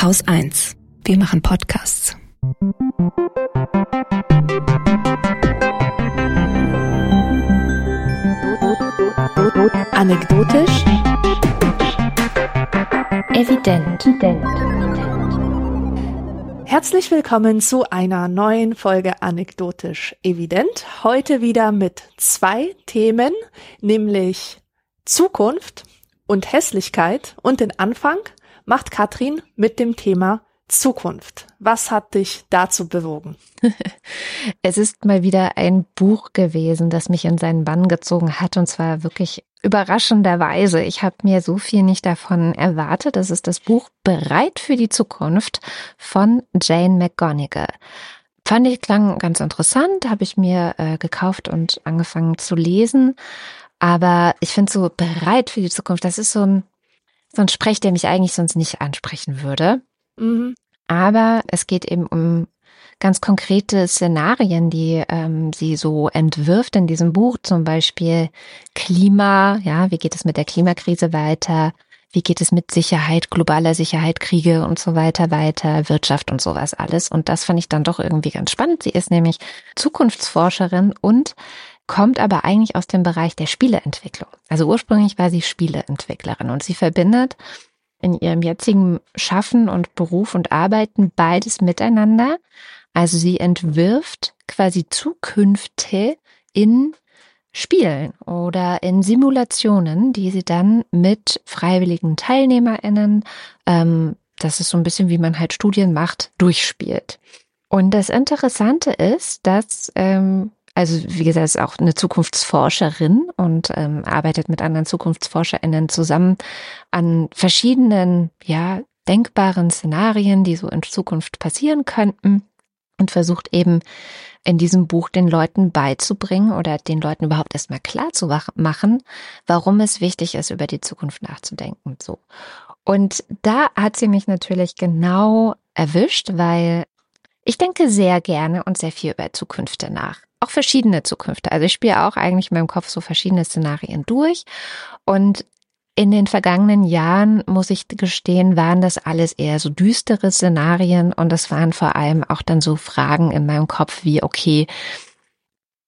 Haus 1. Wir machen Podcasts. Anekdotisch. Evident. Herzlich willkommen zu einer neuen Folge Anekdotisch Evident. Heute wieder mit zwei Themen, nämlich Zukunft und Hässlichkeit. Und den Anfang macht Katrin mit dem Thema Zukunft. Was hat dich dazu bewogen? es ist mal wieder ein Buch gewesen, das mich in seinen Bann gezogen hat und zwar wirklich überraschenderweise. Ich habe mir so viel nicht davon erwartet. Das ist das Buch Bereit für die Zukunft von Jane McGonigal. Fand ich klang ganz interessant, habe ich mir äh, gekauft und angefangen zu lesen. Aber ich finde so bereit für die Zukunft, das ist so ein so ein Sprech, der mich eigentlich sonst nicht ansprechen würde. Mhm. Aber es geht eben um ganz konkrete Szenarien, die ähm, sie so entwirft in diesem Buch, zum Beispiel Klima, ja, wie geht es mit der Klimakrise weiter? Wie geht es mit Sicherheit, globaler Sicherheit, Kriege und so weiter weiter, Wirtschaft und sowas alles? Und das fand ich dann doch irgendwie ganz spannend. Sie ist nämlich Zukunftsforscherin und kommt aber eigentlich aus dem Bereich der Spieleentwicklung. Also ursprünglich war sie Spieleentwicklerin und sie verbindet in ihrem jetzigen Schaffen und Beruf und Arbeiten beides miteinander. Also sie entwirft quasi Zukünfte in Spielen oder in Simulationen, die sie dann mit freiwilligen TeilnehmerInnen, ähm, das ist so ein bisschen wie man halt Studien macht, durchspielt. Und das Interessante ist, dass ähm, also wie gesagt, ist auch eine Zukunftsforscherin und ähm, arbeitet mit anderen ZukunftsforscherInnen zusammen an verschiedenen, ja, denkbaren Szenarien, die so in Zukunft passieren könnten und versucht eben in diesem Buch den Leuten beizubringen oder den Leuten überhaupt erstmal klar zu machen, warum es wichtig ist, über die Zukunft nachzudenken. So. Und da hat sie mich natürlich genau erwischt, weil ich denke sehr gerne und sehr viel über Zukünfte nach auch verschiedene Zukünfte. Also ich spiele auch eigentlich in meinem Kopf so verschiedene Szenarien durch. Und in den vergangenen Jahren, muss ich gestehen, waren das alles eher so düstere Szenarien und das waren vor allem auch dann so Fragen in meinem Kopf wie, okay,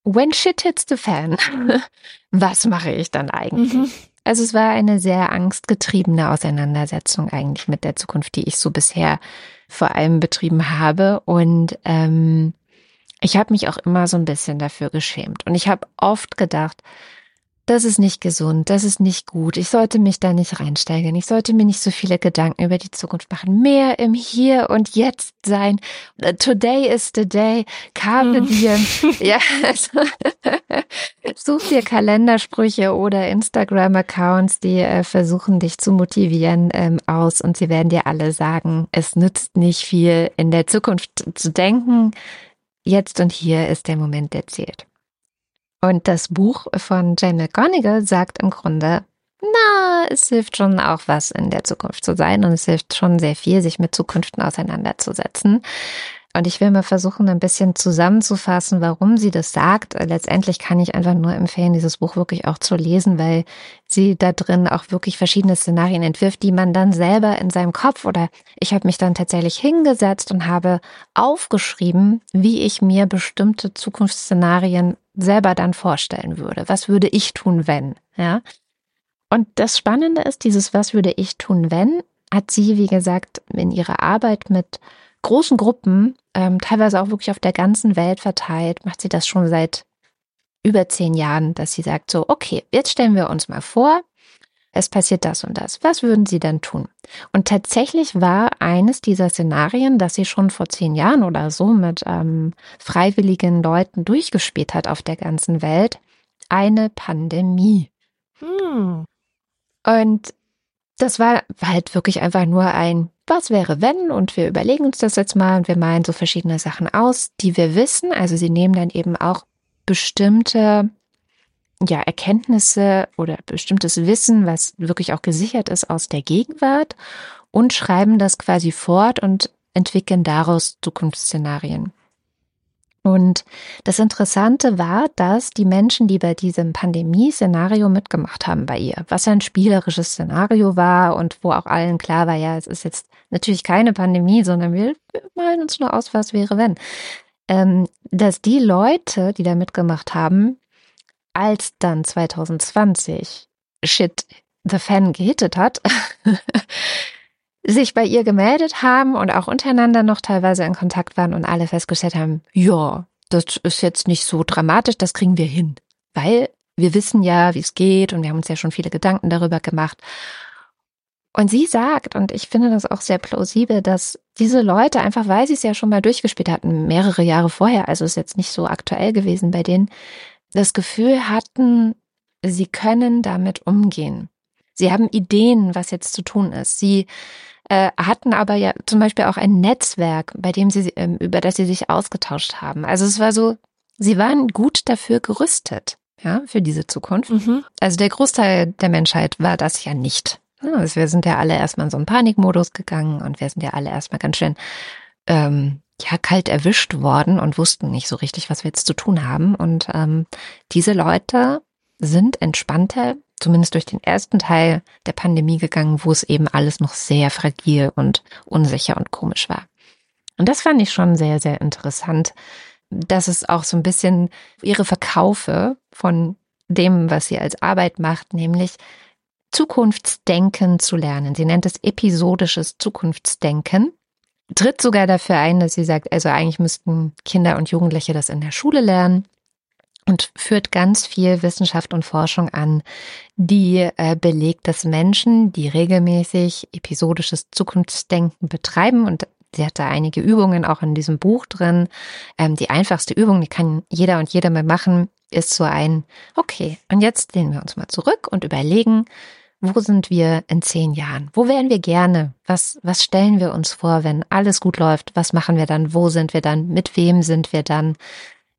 when shit hits the fan, was mache ich dann eigentlich? Mhm. Also es war eine sehr angstgetriebene Auseinandersetzung eigentlich mit der Zukunft, die ich so bisher vor allem betrieben habe. Und ähm, ich habe mich auch immer so ein bisschen dafür geschämt. Und ich habe oft gedacht, das ist nicht gesund, das ist nicht gut, ich sollte mich da nicht reinsteigern, ich sollte mir nicht so viele Gedanken über die Zukunft machen, mehr im Hier und Jetzt sein. Today is the day, Carpe mhm. ja, also, such dir Kalendersprüche oder Instagram-Accounts, die äh, versuchen, dich zu motivieren ähm, aus. Und sie werden dir alle sagen, es nützt nicht viel, in der Zukunft zu denken, Jetzt und hier ist der Moment, der zählt. Und das Buch von Jane McGonigal sagt im Grunde, na, es hilft schon auch was in der Zukunft zu sein und es hilft schon sehr viel, sich mit Zukünften auseinanderzusetzen. Und ich will mal versuchen, ein bisschen zusammenzufassen, warum sie das sagt. Letztendlich kann ich einfach nur empfehlen, dieses Buch wirklich auch zu lesen, weil sie da drin auch wirklich verschiedene Szenarien entwirft, die man dann selber in seinem Kopf oder ich habe mich dann tatsächlich hingesetzt und habe aufgeschrieben, wie ich mir bestimmte Zukunftsszenarien selber dann vorstellen würde. Was würde ich tun, wenn? Ja. Und das Spannende ist, dieses Was würde ich tun, wenn, hat sie, wie gesagt, in ihrer Arbeit mit großen Gruppen, ähm, teilweise auch wirklich auf der ganzen Welt verteilt, macht sie das schon seit über zehn Jahren, dass sie sagt so, okay, jetzt stellen wir uns mal vor, es passiert das und das. Was würden Sie dann tun? Und tatsächlich war eines dieser Szenarien, das sie schon vor zehn Jahren oder so mit ähm, freiwilligen Leuten durchgespielt hat auf der ganzen Welt, eine Pandemie. Hm. Und das war halt wirklich einfach nur ein was wäre wenn und wir überlegen uns das jetzt mal und wir malen so verschiedene Sachen aus, die wir wissen. Also sie nehmen dann eben auch bestimmte ja, Erkenntnisse oder bestimmtes Wissen, was wirklich auch gesichert ist aus der Gegenwart und schreiben das quasi fort und entwickeln daraus Zukunftsszenarien. Und das Interessante war, dass die Menschen, die bei diesem Pandemie-Szenario mitgemacht haben bei ihr, was ein spielerisches Szenario war und wo auch allen klar war, ja, es ist jetzt natürlich keine Pandemie, sondern wir, malen uns nur aus, was wäre, wenn. Ähm, dass die Leute, die da mitgemacht haben, als dann 2020 Shit the Fan gehittet hat, sich bei ihr gemeldet haben und auch untereinander noch teilweise in Kontakt waren und alle festgestellt haben, ja, das ist jetzt nicht so dramatisch, das kriegen wir hin. Weil wir wissen ja, wie es geht und wir haben uns ja schon viele Gedanken darüber gemacht. Und sie sagt, und ich finde das auch sehr plausibel, dass diese Leute einfach, weil sie es ja schon mal durchgespielt hatten, mehrere Jahre vorher, also ist jetzt nicht so aktuell gewesen bei denen, das Gefühl hatten, sie können damit umgehen. Sie haben Ideen, was jetzt zu tun ist. Sie äh, hatten aber ja zum Beispiel auch ein Netzwerk, bei dem sie, ähm, über das sie sich ausgetauscht haben. Also es war so, sie waren gut dafür gerüstet, ja, für diese Zukunft. Mhm. Also der Großteil der Menschheit war das ja nicht. Also wir sind ja alle erstmal in so einen Panikmodus gegangen und wir sind ja alle erstmal ganz schön ähm, ja kalt erwischt worden und wussten nicht so richtig, was wir jetzt zu tun haben. Und ähm, diese Leute sind entspannter zumindest durch den ersten Teil der Pandemie gegangen, wo es eben alles noch sehr fragil und unsicher und komisch war. Und das fand ich schon sehr, sehr interessant, dass es auch so ein bisschen ihre Verkaufe von dem, was sie als Arbeit macht, nämlich Zukunftsdenken zu lernen. Sie nennt es episodisches Zukunftsdenken. Tritt sogar dafür ein, dass sie sagt, also eigentlich müssten Kinder und Jugendliche das in der Schule lernen und führt ganz viel Wissenschaft und Forschung an, die äh, belegt, dass Menschen, die regelmäßig episodisches Zukunftsdenken betreiben und Sie hat da einige Übungen auch in diesem Buch drin. Ähm, die einfachste Übung, die kann jeder und jeder mal machen, ist so ein, okay, und jetzt lehnen wir uns mal zurück und überlegen, wo sind wir in zehn Jahren? Wo wären wir gerne? Was, was stellen wir uns vor, wenn alles gut läuft? Was machen wir dann? Wo sind wir dann? Mit wem sind wir dann?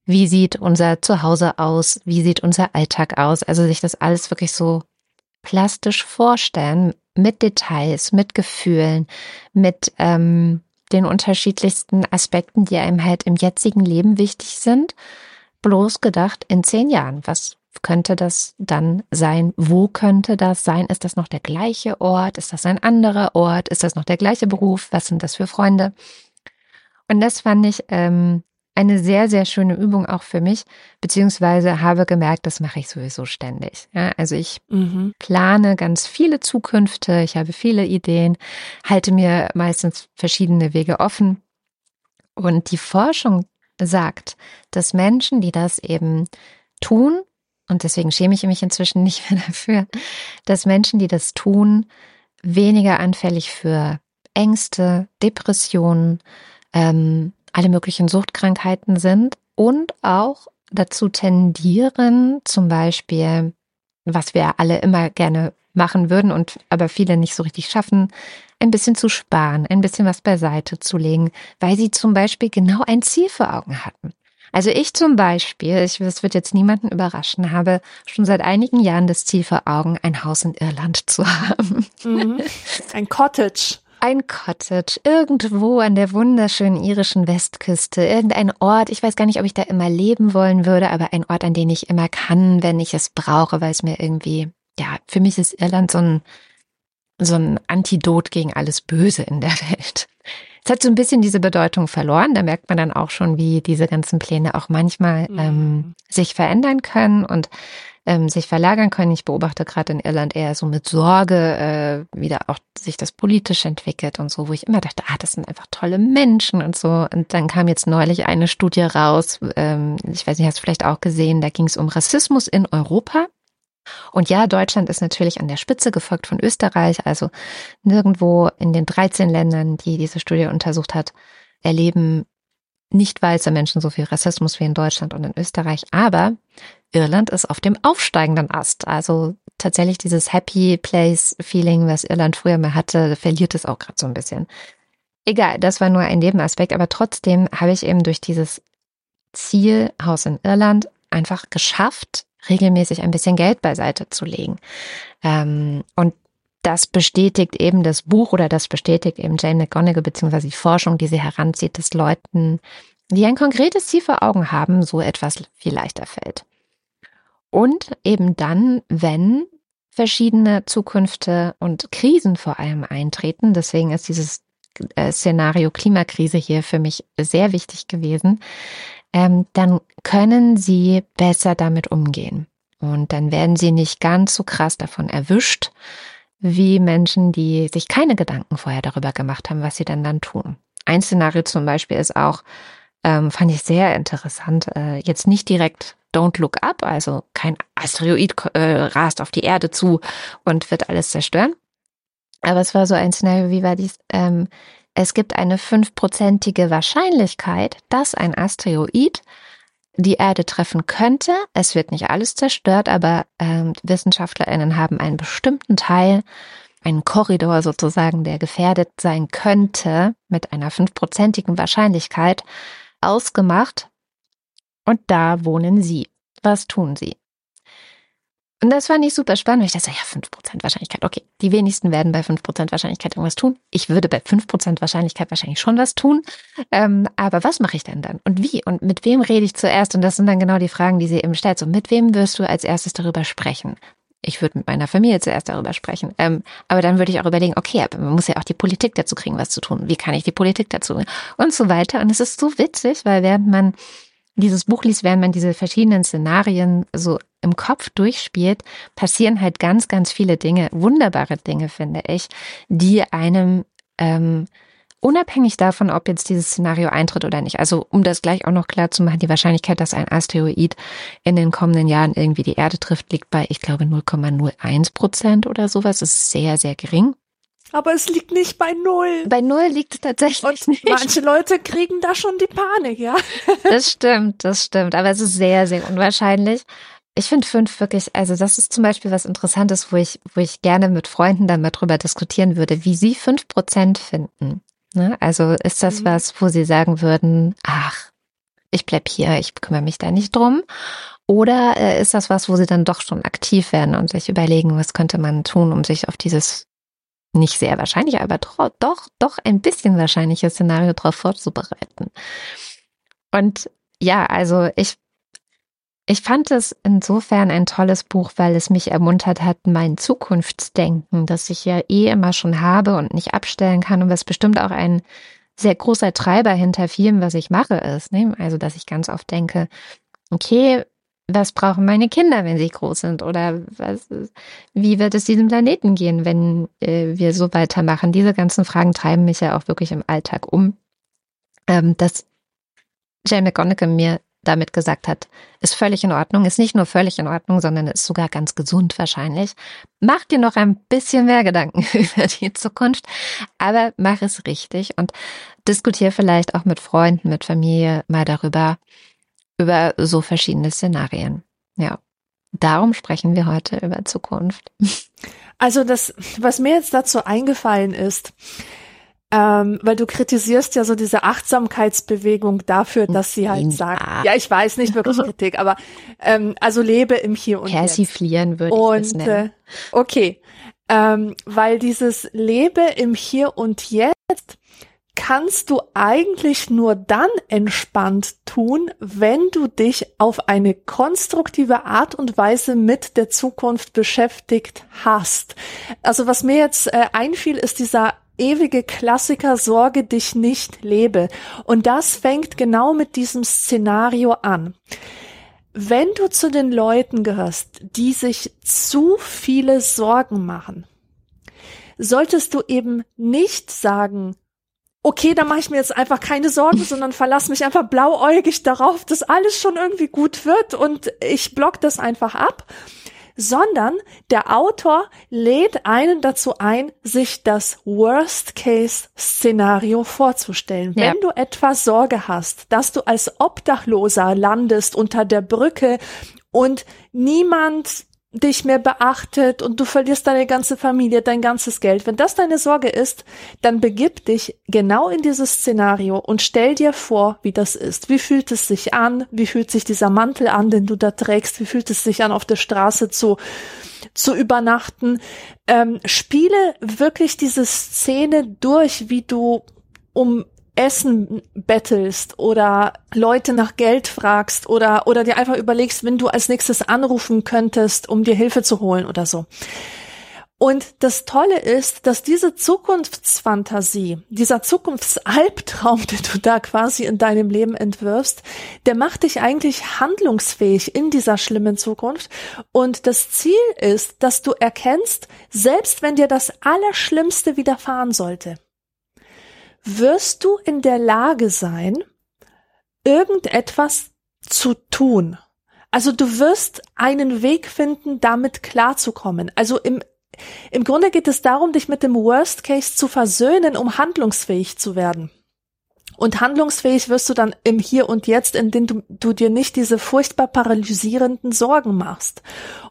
Wie sieht unser Zuhause aus? Wie sieht unser Alltag aus? Also sich das alles wirklich so plastisch vorstellen, mit Details, mit Gefühlen, mit ähm, den unterschiedlichsten Aspekten, die einem halt im jetzigen Leben wichtig sind. Bloß gedacht in zehn Jahren. Was könnte das dann sein? Wo könnte das sein? Ist das noch der gleiche Ort? Ist das ein anderer Ort? Ist das noch der gleiche Beruf? Was sind das für Freunde? Und das fand ich ähm, eine sehr, sehr schöne Übung auch für mich, beziehungsweise habe gemerkt, das mache ich sowieso ständig. Ja, also ich mhm. plane ganz viele Zukünfte, ich habe viele Ideen, halte mir meistens verschiedene Wege offen. Und die Forschung sagt, dass Menschen, die das eben tun, und deswegen schäme ich mich inzwischen nicht mehr dafür, dass Menschen, die das tun, weniger anfällig für Ängste, Depressionen, ähm, alle möglichen Suchtkrankheiten sind und auch dazu tendieren, zum Beispiel, was wir alle immer gerne machen würden und aber viele nicht so richtig schaffen, ein bisschen zu sparen, ein bisschen was beiseite zu legen, weil sie zum Beispiel genau ein Ziel vor Augen hatten. Also ich zum Beispiel, ich, das wird jetzt niemanden überraschen, habe schon seit einigen Jahren das Ziel vor Augen, ein Haus in Irland zu haben. Mhm. Ein Cottage ein Cottage irgendwo an der wunderschönen irischen Westküste, irgendein Ort, ich weiß gar nicht, ob ich da immer leben wollen würde, aber ein Ort, an den ich immer kann, wenn ich es brauche, weil es mir irgendwie, ja, für mich ist Irland so ein, so ein Antidot gegen alles Böse in der Welt. Es hat so ein bisschen diese Bedeutung verloren. Da merkt man dann auch schon, wie diese ganzen Pläne auch manchmal mhm. ähm, sich verändern können und ähm, sich verlagern können. Ich beobachte gerade in Irland eher so mit Sorge, äh, wie da auch sich das politisch entwickelt und so, wo ich immer dachte, ah, das sind einfach tolle Menschen und so. Und dann kam jetzt neulich eine Studie raus, ähm, ich weiß nicht, hast du vielleicht auch gesehen, da ging es um Rassismus in Europa. Und ja, Deutschland ist natürlich an der Spitze gefolgt von Österreich. Also nirgendwo in den 13 Ländern, die diese Studie untersucht hat, erleben nicht weiße Menschen so viel Rassismus wie in Deutschland und in Österreich. Aber Irland ist auf dem aufsteigenden Ast. Also tatsächlich dieses Happy Place Feeling, was Irland früher mal hatte, verliert es auch gerade so ein bisschen. Egal, das war nur ein Nebenaspekt, aber trotzdem habe ich eben durch dieses Ziel Haus in Irland einfach geschafft, regelmäßig ein bisschen Geld beiseite zu legen. Ähm, und das bestätigt eben das Buch oder das bestätigt eben Jane McGonigal beziehungsweise die Forschung, die sie heranzieht, dass Leuten die ein konkretes Ziel vor Augen haben, so etwas viel leichter fällt. Und eben dann, wenn verschiedene Zukünfte und Krisen vor allem eintreten. Deswegen ist dieses äh, Szenario Klimakrise hier für mich sehr wichtig gewesen. Ähm, dann können sie besser damit umgehen. Und dann werden sie nicht ganz so krass davon erwischt, wie Menschen, die sich keine Gedanken vorher darüber gemacht haben, was sie dann dann tun. Ein Szenario zum Beispiel ist auch, ähm, fand ich sehr interessant, äh, jetzt nicht direkt Don't Look Up, also kein Asteroid äh, rast auf die Erde zu und wird alles zerstören. Aber es war so ein Szenario, wie war dies? Ähm, es gibt eine fünfprozentige Wahrscheinlichkeit, dass ein Asteroid die Erde treffen könnte. Es wird nicht alles zerstört, aber ähm, WissenschaftlerInnen haben einen bestimmten Teil, einen Korridor sozusagen, der gefährdet sein könnte, mit einer fünfprozentigen Wahrscheinlichkeit ausgemacht. Und da wohnen sie. Was tun sie? Und das fand ich super spannend, weil ich dachte, ja, 5% Wahrscheinlichkeit. Okay, die wenigsten werden bei 5% Wahrscheinlichkeit irgendwas tun. Ich würde bei 5% Wahrscheinlichkeit wahrscheinlich schon was tun. Ähm, aber was mache ich denn dann? Und wie? Und mit wem rede ich zuerst? Und das sind dann genau die Fragen, die sie eben stellt. So, mit wem wirst du als erstes darüber sprechen? Ich würde mit meiner Familie zuerst darüber sprechen. Ähm, aber dann würde ich auch überlegen, okay, man muss ja auch die Politik dazu kriegen, was zu tun. Wie kann ich die Politik dazu? Und so weiter. Und es ist so witzig, weil während man dieses Buch liest, während man diese verschiedenen Szenarien so im Kopf durchspielt, passieren halt ganz, ganz viele Dinge, wunderbare Dinge, finde ich, die einem ähm, unabhängig davon, ob jetzt dieses Szenario eintritt oder nicht. Also um das gleich auch noch klar zu machen, die Wahrscheinlichkeit, dass ein Asteroid in den kommenden Jahren irgendwie die Erde trifft, liegt bei, ich glaube, 0,01 Prozent oder sowas. Das ist sehr, sehr gering. Aber es liegt nicht bei null. Bei null liegt es tatsächlich Und nicht. manche Leute kriegen da schon die Panik, ja. Das stimmt, das stimmt. Aber es ist sehr, sehr unwahrscheinlich. Ich finde fünf wirklich, also das ist zum Beispiel was Interessantes, wo ich, wo ich gerne mit Freunden dann mal drüber diskutieren würde, wie sie fünf Prozent finden. Ne? Also ist das mhm. was, wo sie sagen würden, ach, ich bleib hier, ich kümmere mich da nicht drum? Oder äh, ist das was, wo sie dann doch schon aktiv werden und sich überlegen, was könnte man tun, um sich auf dieses nicht sehr wahrscheinlich, aber doch, doch, ein bisschen wahrscheinliche Szenario darauf vorzubereiten. Und ja, also ich, ich fand es insofern ein tolles Buch, weil es mich ermuntert hat, mein Zukunftsdenken, das ich ja eh immer schon habe und nicht abstellen kann und was bestimmt auch ein sehr großer Treiber hinter vielem, was ich mache, ist. Ne? Also, dass ich ganz oft denke, okay, was brauchen meine Kinder, wenn sie groß sind? Oder was, wie wird es diesem Planeten gehen, wenn äh, wir so weitermachen? Diese ganzen Fragen treiben mich ja auch wirklich im Alltag um. Ähm, dass Jane McGonagall mir damit gesagt hat, ist völlig in Ordnung, ist nicht nur völlig in Ordnung, sondern ist sogar ganz gesund wahrscheinlich. Mach dir noch ein bisschen mehr Gedanken über die Zukunft, aber mach es richtig und diskutiere vielleicht auch mit Freunden, mit Familie mal darüber, über so verschiedene Szenarien. Ja. Darum sprechen wir heute über Zukunft. Also das, was mir jetzt dazu eingefallen ist, ähm, weil du kritisierst ja so diese Achtsamkeitsbewegung dafür, dass sie halt sagt, ja, ich weiß nicht wirklich Kritik, aber ähm, also lebe im Hier und Persiflieren würde ich das nennen. Äh, okay, ähm, weil dieses lebe im Hier und Jetzt kannst du eigentlich nur dann entspannt tun, wenn du dich auf eine konstruktive Art und Weise mit der Zukunft beschäftigt hast. Also was mir jetzt äh, einfiel, ist dieser ewige Klassiker Sorge dich nicht lebe. Und das fängt genau mit diesem Szenario an. Wenn du zu den Leuten gehörst, die sich zu viele Sorgen machen, solltest du eben nicht sagen, okay, dann mache ich mir jetzt einfach keine Sorgen, sondern verlasse mich einfach blauäugig darauf, dass alles schon irgendwie gut wird und ich block das einfach ab, sondern der Autor lädt einen dazu ein, sich das Worst-Case-Szenario vorzustellen. Ja. Wenn du etwas Sorge hast, dass du als Obdachloser landest unter der Brücke und niemand dich mehr beachtet und du verlierst deine ganze Familie, dein ganzes Geld. Wenn das deine Sorge ist, dann begib dich genau in dieses Szenario und stell dir vor, wie das ist. Wie fühlt es sich an? Wie fühlt sich dieser Mantel an, den du da trägst? Wie fühlt es sich an, auf der Straße zu, zu übernachten? Ähm, spiele wirklich diese Szene durch, wie du um Essen bettelst oder Leute nach Geld fragst oder, oder dir einfach überlegst, wenn du als nächstes anrufen könntest, um dir Hilfe zu holen oder so. Und das Tolle ist, dass diese Zukunftsfantasie, dieser Zukunftsalbtraum, den du da quasi in deinem Leben entwirfst, der macht dich eigentlich handlungsfähig in dieser schlimmen Zukunft. Und das Ziel ist, dass du erkennst, selbst wenn dir das Allerschlimmste widerfahren sollte, wirst du in der Lage sein, irgendetwas zu tun. Also du wirst einen Weg finden, damit klarzukommen. Also im im Grunde geht es darum, dich mit dem Worst Case zu versöhnen, um handlungsfähig zu werden. Und handlungsfähig wirst du dann im Hier und Jetzt, indem du, du dir nicht diese furchtbar paralysierenden Sorgen machst.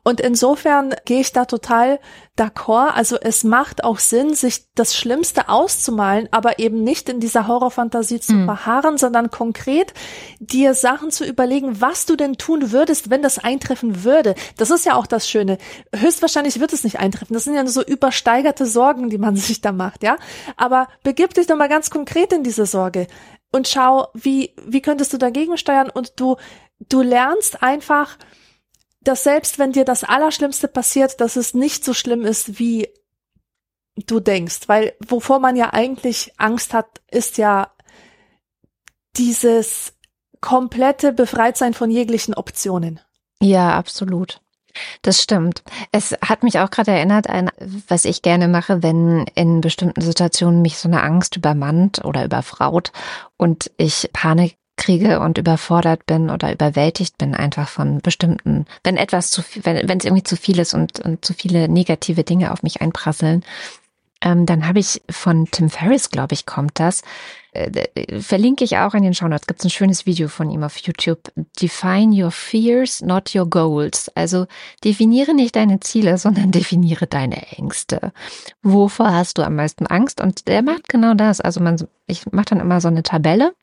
Und insofern gehe ich da total d'accord. Also es macht auch Sinn, sich das Schlimmste auszumalen, aber eben nicht in dieser Horrorfantasie zu mhm. verharren, sondern konkret dir Sachen zu überlegen, was du denn tun würdest, wenn das eintreffen würde. Das ist ja auch das Schöne. Höchstwahrscheinlich wird es nicht eintreffen. Das sind ja nur so übersteigerte Sorgen, die man sich da macht, ja. Aber begib dich doch mal ganz konkret in diese Sorge und schau, wie, wie könntest du dagegen steuern und du, du lernst einfach, dass selbst wenn dir das Allerschlimmste passiert, dass es nicht so schlimm ist, wie du denkst. Weil wovor man ja eigentlich Angst hat, ist ja dieses komplette Befreitsein von jeglichen Optionen. Ja, absolut. Das stimmt. Es hat mich auch gerade erinnert an, was ich gerne mache, wenn in bestimmten Situationen mich so eine Angst übermannt oder überfraut und ich Panik kriege und überfordert bin oder überwältigt bin einfach von bestimmten, wenn etwas zu viel, wenn, wenn es irgendwie zu viel ist und, und zu viele negative Dinge auf mich einprasseln, ähm, dann habe ich von Tim Ferriss, glaube ich, kommt das. Äh, verlinke ich auch in den Shownotes. Gibt es ein schönes Video von ihm auf YouTube. Define your fears, not your goals. Also definiere nicht deine Ziele, sondern definiere deine Ängste. Wovor hast du am meisten Angst? Und der macht genau das. Also man, ich mache dann immer so eine Tabelle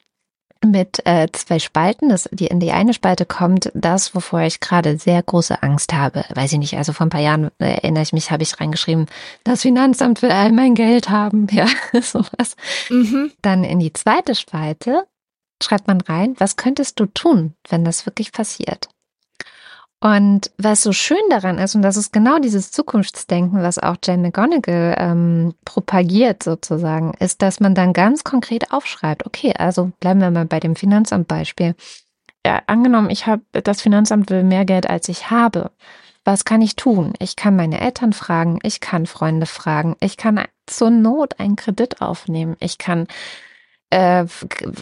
mit äh, zwei Spalten. Das, die, in die eine Spalte kommt das, wovor ich gerade sehr große Angst habe. Weiß ich nicht, also vor ein paar Jahren äh, erinnere ich mich, habe ich reingeschrieben, das Finanzamt will all mein Geld haben. Ja, sowas. Mhm. Dann in die zweite Spalte schreibt man rein, was könntest du tun, wenn das wirklich passiert? Und was so schön daran ist, und das ist genau dieses Zukunftsdenken, was auch Jane McGonigal ähm, propagiert sozusagen, ist, dass man dann ganz konkret aufschreibt, okay, also bleiben wir mal bei dem Finanzamt-Beispiel. Ja, angenommen, ich habe das Finanzamt will mehr Geld, als ich habe. Was kann ich tun? Ich kann meine Eltern fragen, ich kann Freunde fragen, ich kann zur Not einen Kredit aufnehmen, ich kann äh,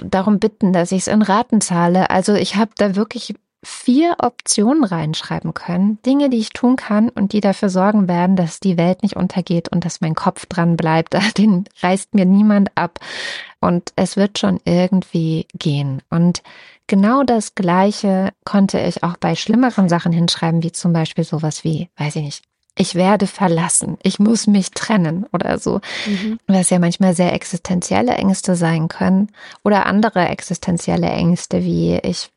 darum bitten, dass ich es in Raten zahle. Also ich habe da wirklich vier Optionen reinschreiben können, Dinge, die ich tun kann und die dafür sorgen werden, dass die Welt nicht untergeht und dass mein Kopf dran bleibt. Den reißt mir niemand ab und es wird schon irgendwie gehen. Und genau das Gleiche konnte ich auch bei schlimmeren Sachen hinschreiben, wie zum Beispiel sowas wie, weiß ich nicht, ich werde verlassen, ich muss mich trennen oder so, mhm. was ja manchmal sehr existenzielle Ängste sein können oder andere existenzielle Ängste wie ich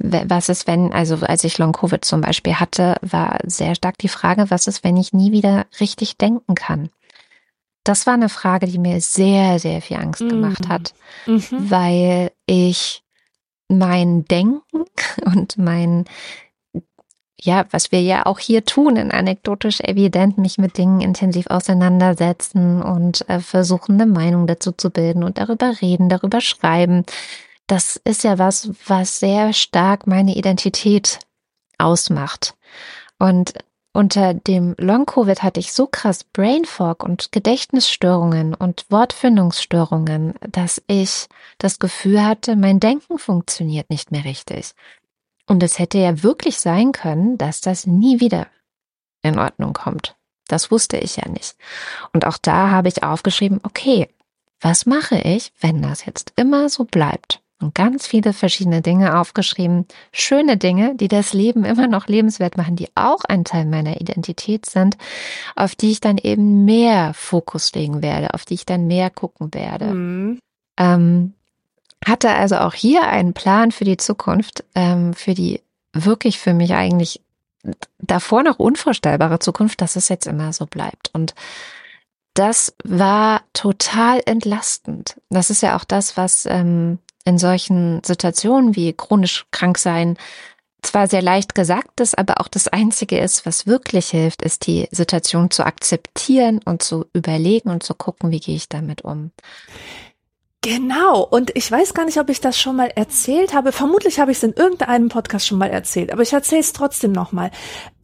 was ist, wenn, also als ich Long-Covid zum Beispiel hatte, war sehr stark die Frage, was ist, wenn ich nie wieder richtig denken kann? Das war eine Frage, die mir sehr, sehr viel Angst gemacht hat, mhm. weil ich mein Denken und mein, ja, was wir ja auch hier tun, in anekdotisch evident, mich mit Dingen intensiv auseinandersetzen und äh, versuchen, eine Meinung dazu zu bilden und darüber reden, darüber schreiben, das ist ja was, was sehr stark meine Identität ausmacht. Und unter dem Long-Covid hatte ich so krass Brain Fog und Gedächtnisstörungen und Wortfindungsstörungen, dass ich das Gefühl hatte, mein Denken funktioniert nicht mehr richtig. Und es hätte ja wirklich sein können, dass das nie wieder in Ordnung kommt. Das wusste ich ja nicht. Und auch da habe ich aufgeschrieben, okay, was mache ich, wenn das jetzt immer so bleibt? Und ganz viele verschiedene Dinge aufgeschrieben. Schöne Dinge, die das Leben immer noch lebenswert machen, die auch ein Teil meiner Identität sind, auf die ich dann eben mehr Fokus legen werde, auf die ich dann mehr gucken werde. Mhm. Ähm, hatte also auch hier einen Plan für die Zukunft, ähm, für die wirklich für mich eigentlich davor noch unvorstellbare Zukunft, dass es jetzt immer so bleibt. Und das war total entlastend. Das ist ja auch das, was ähm, in solchen Situationen wie chronisch krank sein zwar sehr leicht gesagt ist, aber auch das Einzige ist, was wirklich hilft, ist die Situation zu akzeptieren und zu überlegen und zu gucken, wie gehe ich damit um. Genau. Und ich weiß gar nicht, ob ich das schon mal erzählt habe. Vermutlich habe ich es in irgendeinem Podcast schon mal erzählt, aber ich erzähle es trotzdem nochmal.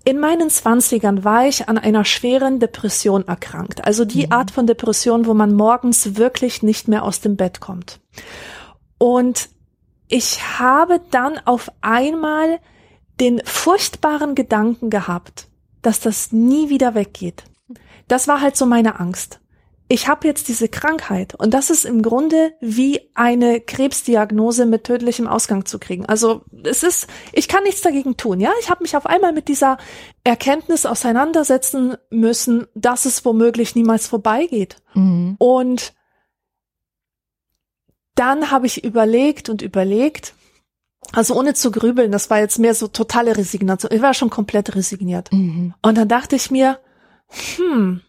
In meinen Zwanzigern war ich an einer schweren Depression erkrankt. Also die mhm. Art von Depression, wo man morgens wirklich nicht mehr aus dem Bett kommt. Und ich habe dann auf einmal den furchtbaren Gedanken gehabt, dass das nie wieder weggeht. Das war halt so meine Angst ich habe jetzt diese Krankheit und das ist im Grunde wie eine Krebsdiagnose mit tödlichem Ausgang zu kriegen. Also es ist, ich kann nichts dagegen tun, ja. Ich habe mich auf einmal mit dieser Erkenntnis auseinandersetzen müssen, dass es womöglich niemals vorbeigeht. Mhm. Und dann habe ich überlegt und überlegt, also ohne zu grübeln, das war jetzt mehr so totale Resignation. Ich war schon komplett resigniert. Mhm. Und dann dachte ich mir, hm,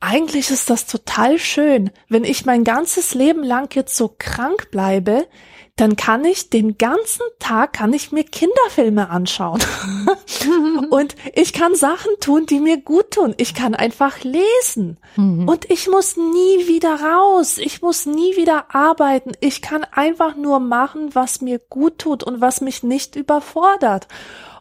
eigentlich ist das total schön. Wenn ich mein ganzes Leben lang jetzt so krank bleibe, dann kann ich den ganzen Tag, kann ich mir Kinderfilme anschauen. und ich kann Sachen tun, die mir gut tun. Ich kann einfach lesen. Mhm. Und ich muss nie wieder raus. Ich muss nie wieder arbeiten. Ich kann einfach nur machen, was mir gut tut und was mich nicht überfordert.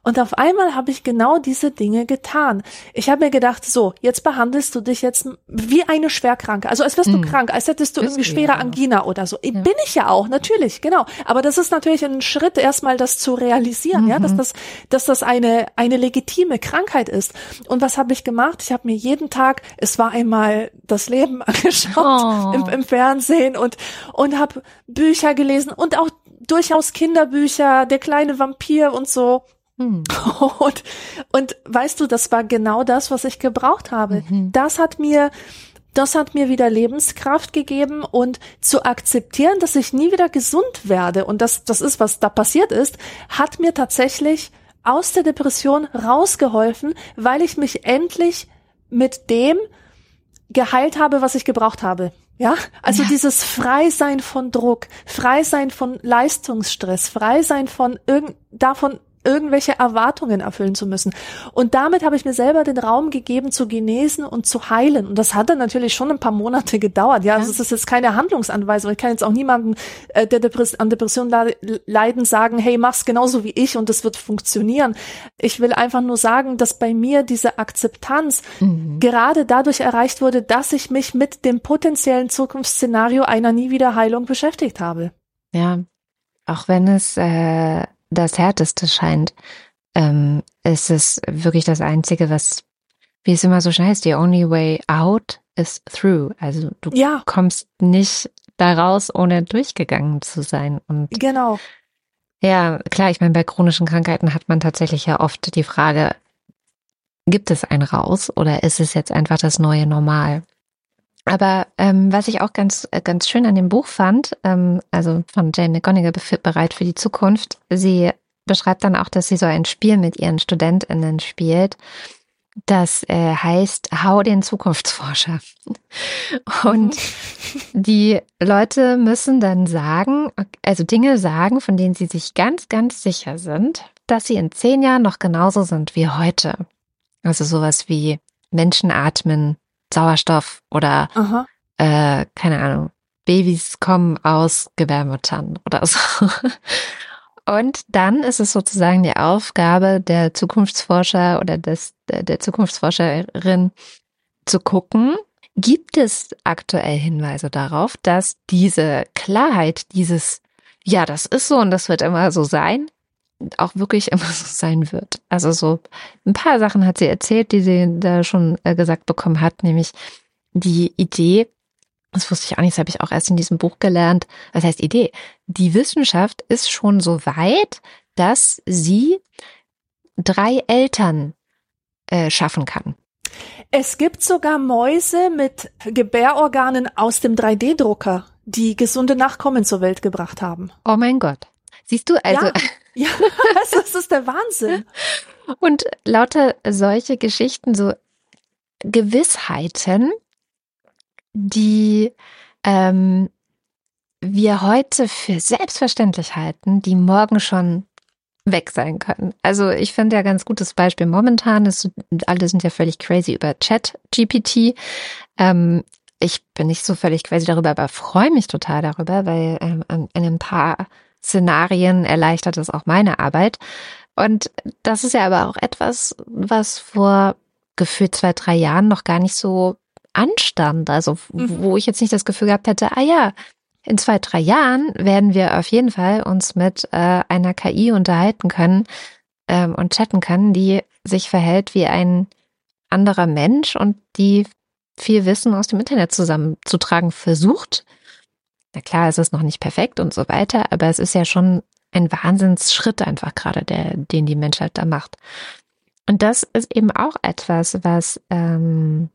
Und auf einmal habe ich genau diese Dinge getan. Ich habe mir gedacht, so, jetzt behandelst du dich jetzt wie eine Schwerkranke. Also als wärst mm. du krank, als hättest du Bist irgendwie schwere ja. Angina oder so. Ja. Bin ich ja auch, natürlich, genau. Aber das ist natürlich ein Schritt, erstmal das zu realisieren, mhm. ja, dass mhm. das, dass das eine, eine legitime Krankheit ist. Und was habe ich gemacht? Ich habe mir jeden Tag, es war einmal das Leben angeschaut oh. im, im Fernsehen und, und habe Bücher gelesen und auch durchaus Kinderbücher, der kleine Vampir und so. Hm. Und, und weißt du, das war genau das, was ich gebraucht habe. Mhm. Das hat mir, das hat mir wieder Lebenskraft gegeben und zu akzeptieren, dass ich nie wieder gesund werde und das, das ist, was da passiert ist, hat mir tatsächlich aus der Depression rausgeholfen, weil ich mich endlich mit dem geheilt habe, was ich gebraucht habe. Ja, also ja. dieses Freisein von Druck, Freisein von Leistungsstress, Freisein von irgend davon irgendwelche Erwartungen erfüllen zu müssen. Und damit habe ich mir selber den Raum gegeben, zu genesen und zu heilen. Und das hat dann natürlich schon ein paar Monate gedauert. Ja, ja. Also es ist jetzt keine Handlungsanweisung. Ich kann jetzt auch niemanden, äh, der Depress an Depression leiden, sagen, hey, mach's genauso wie ich und es wird funktionieren. Ich will einfach nur sagen, dass bei mir diese Akzeptanz mhm. gerade dadurch erreicht wurde, dass ich mich mit dem potenziellen Zukunftsszenario einer nie wieder Heilung beschäftigt habe. Ja, auch wenn es äh das Härteste scheint, ähm, ist es wirklich das Einzige, was, wie es immer so schön heißt, the only way out is through. Also du ja. kommst nicht da raus, ohne durchgegangen zu sein. Und genau. Ja, klar, ich meine, bei chronischen Krankheiten hat man tatsächlich ja oft die Frage, gibt es ein Raus oder ist es jetzt einfach das neue Normal? Aber ähm, was ich auch ganz, äh, ganz schön an dem Buch fand, ähm, also von Jane McGonigal bereit für die Zukunft, sie beschreibt dann auch, dass sie so ein Spiel mit ihren StudentInnen spielt. Das äh, heißt Hau den Zukunftsforscher. Und die Leute müssen dann sagen, also Dinge sagen, von denen sie sich ganz, ganz sicher sind, dass sie in zehn Jahren noch genauso sind wie heute. Also sowas wie Menschen atmen Sauerstoff oder äh, keine Ahnung, Babys kommen aus Gebärmuttern oder so. Und dann ist es sozusagen die Aufgabe der Zukunftsforscher oder des, der Zukunftsforscherin zu gucken, gibt es aktuell Hinweise darauf, dass diese Klarheit, dieses, ja, das ist so und das wird immer so sein, auch wirklich immer so sein wird. Also so ein paar Sachen hat sie erzählt, die sie da schon äh, gesagt bekommen hat, nämlich die Idee, das wusste ich auch nicht, das habe ich auch erst in diesem Buch gelernt. Was heißt Idee? Die Wissenschaft ist schon so weit, dass sie drei Eltern äh, schaffen kann. Es gibt sogar Mäuse mit Gebärorganen aus dem 3D-Drucker, die gesunde Nachkommen zur Welt gebracht haben. Oh mein Gott. Siehst du, also. Ja, ja das ist der Wahnsinn. Und lauter solche Geschichten, so Gewissheiten, die ähm, wir heute für selbstverständlich halten, die morgen schon weg sein können. Also ich finde ja ganz gutes Beispiel momentan ist, alle sind ja völlig crazy über Chat GPT. Ähm, ich bin nicht so völlig crazy darüber, aber freue mich total darüber, weil ähm, in ein paar Szenarien erleichtert es auch meine Arbeit. Und das ist ja aber auch etwas, was vor gefühlt zwei, drei Jahren noch gar nicht so anstand. Also mhm. wo ich jetzt nicht das Gefühl gehabt hätte, ah ja, in zwei, drei Jahren werden wir auf jeden Fall uns mit äh, einer KI unterhalten können ähm, und chatten können, die sich verhält wie ein anderer Mensch und die viel Wissen aus dem Internet zusammenzutragen versucht. Na klar, es ist noch nicht perfekt und so weiter, aber es ist ja schon ein Wahnsinnsschritt einfach gerade, der, den die Menschheit da macht. Und das ist eben auch etwas, was ähm,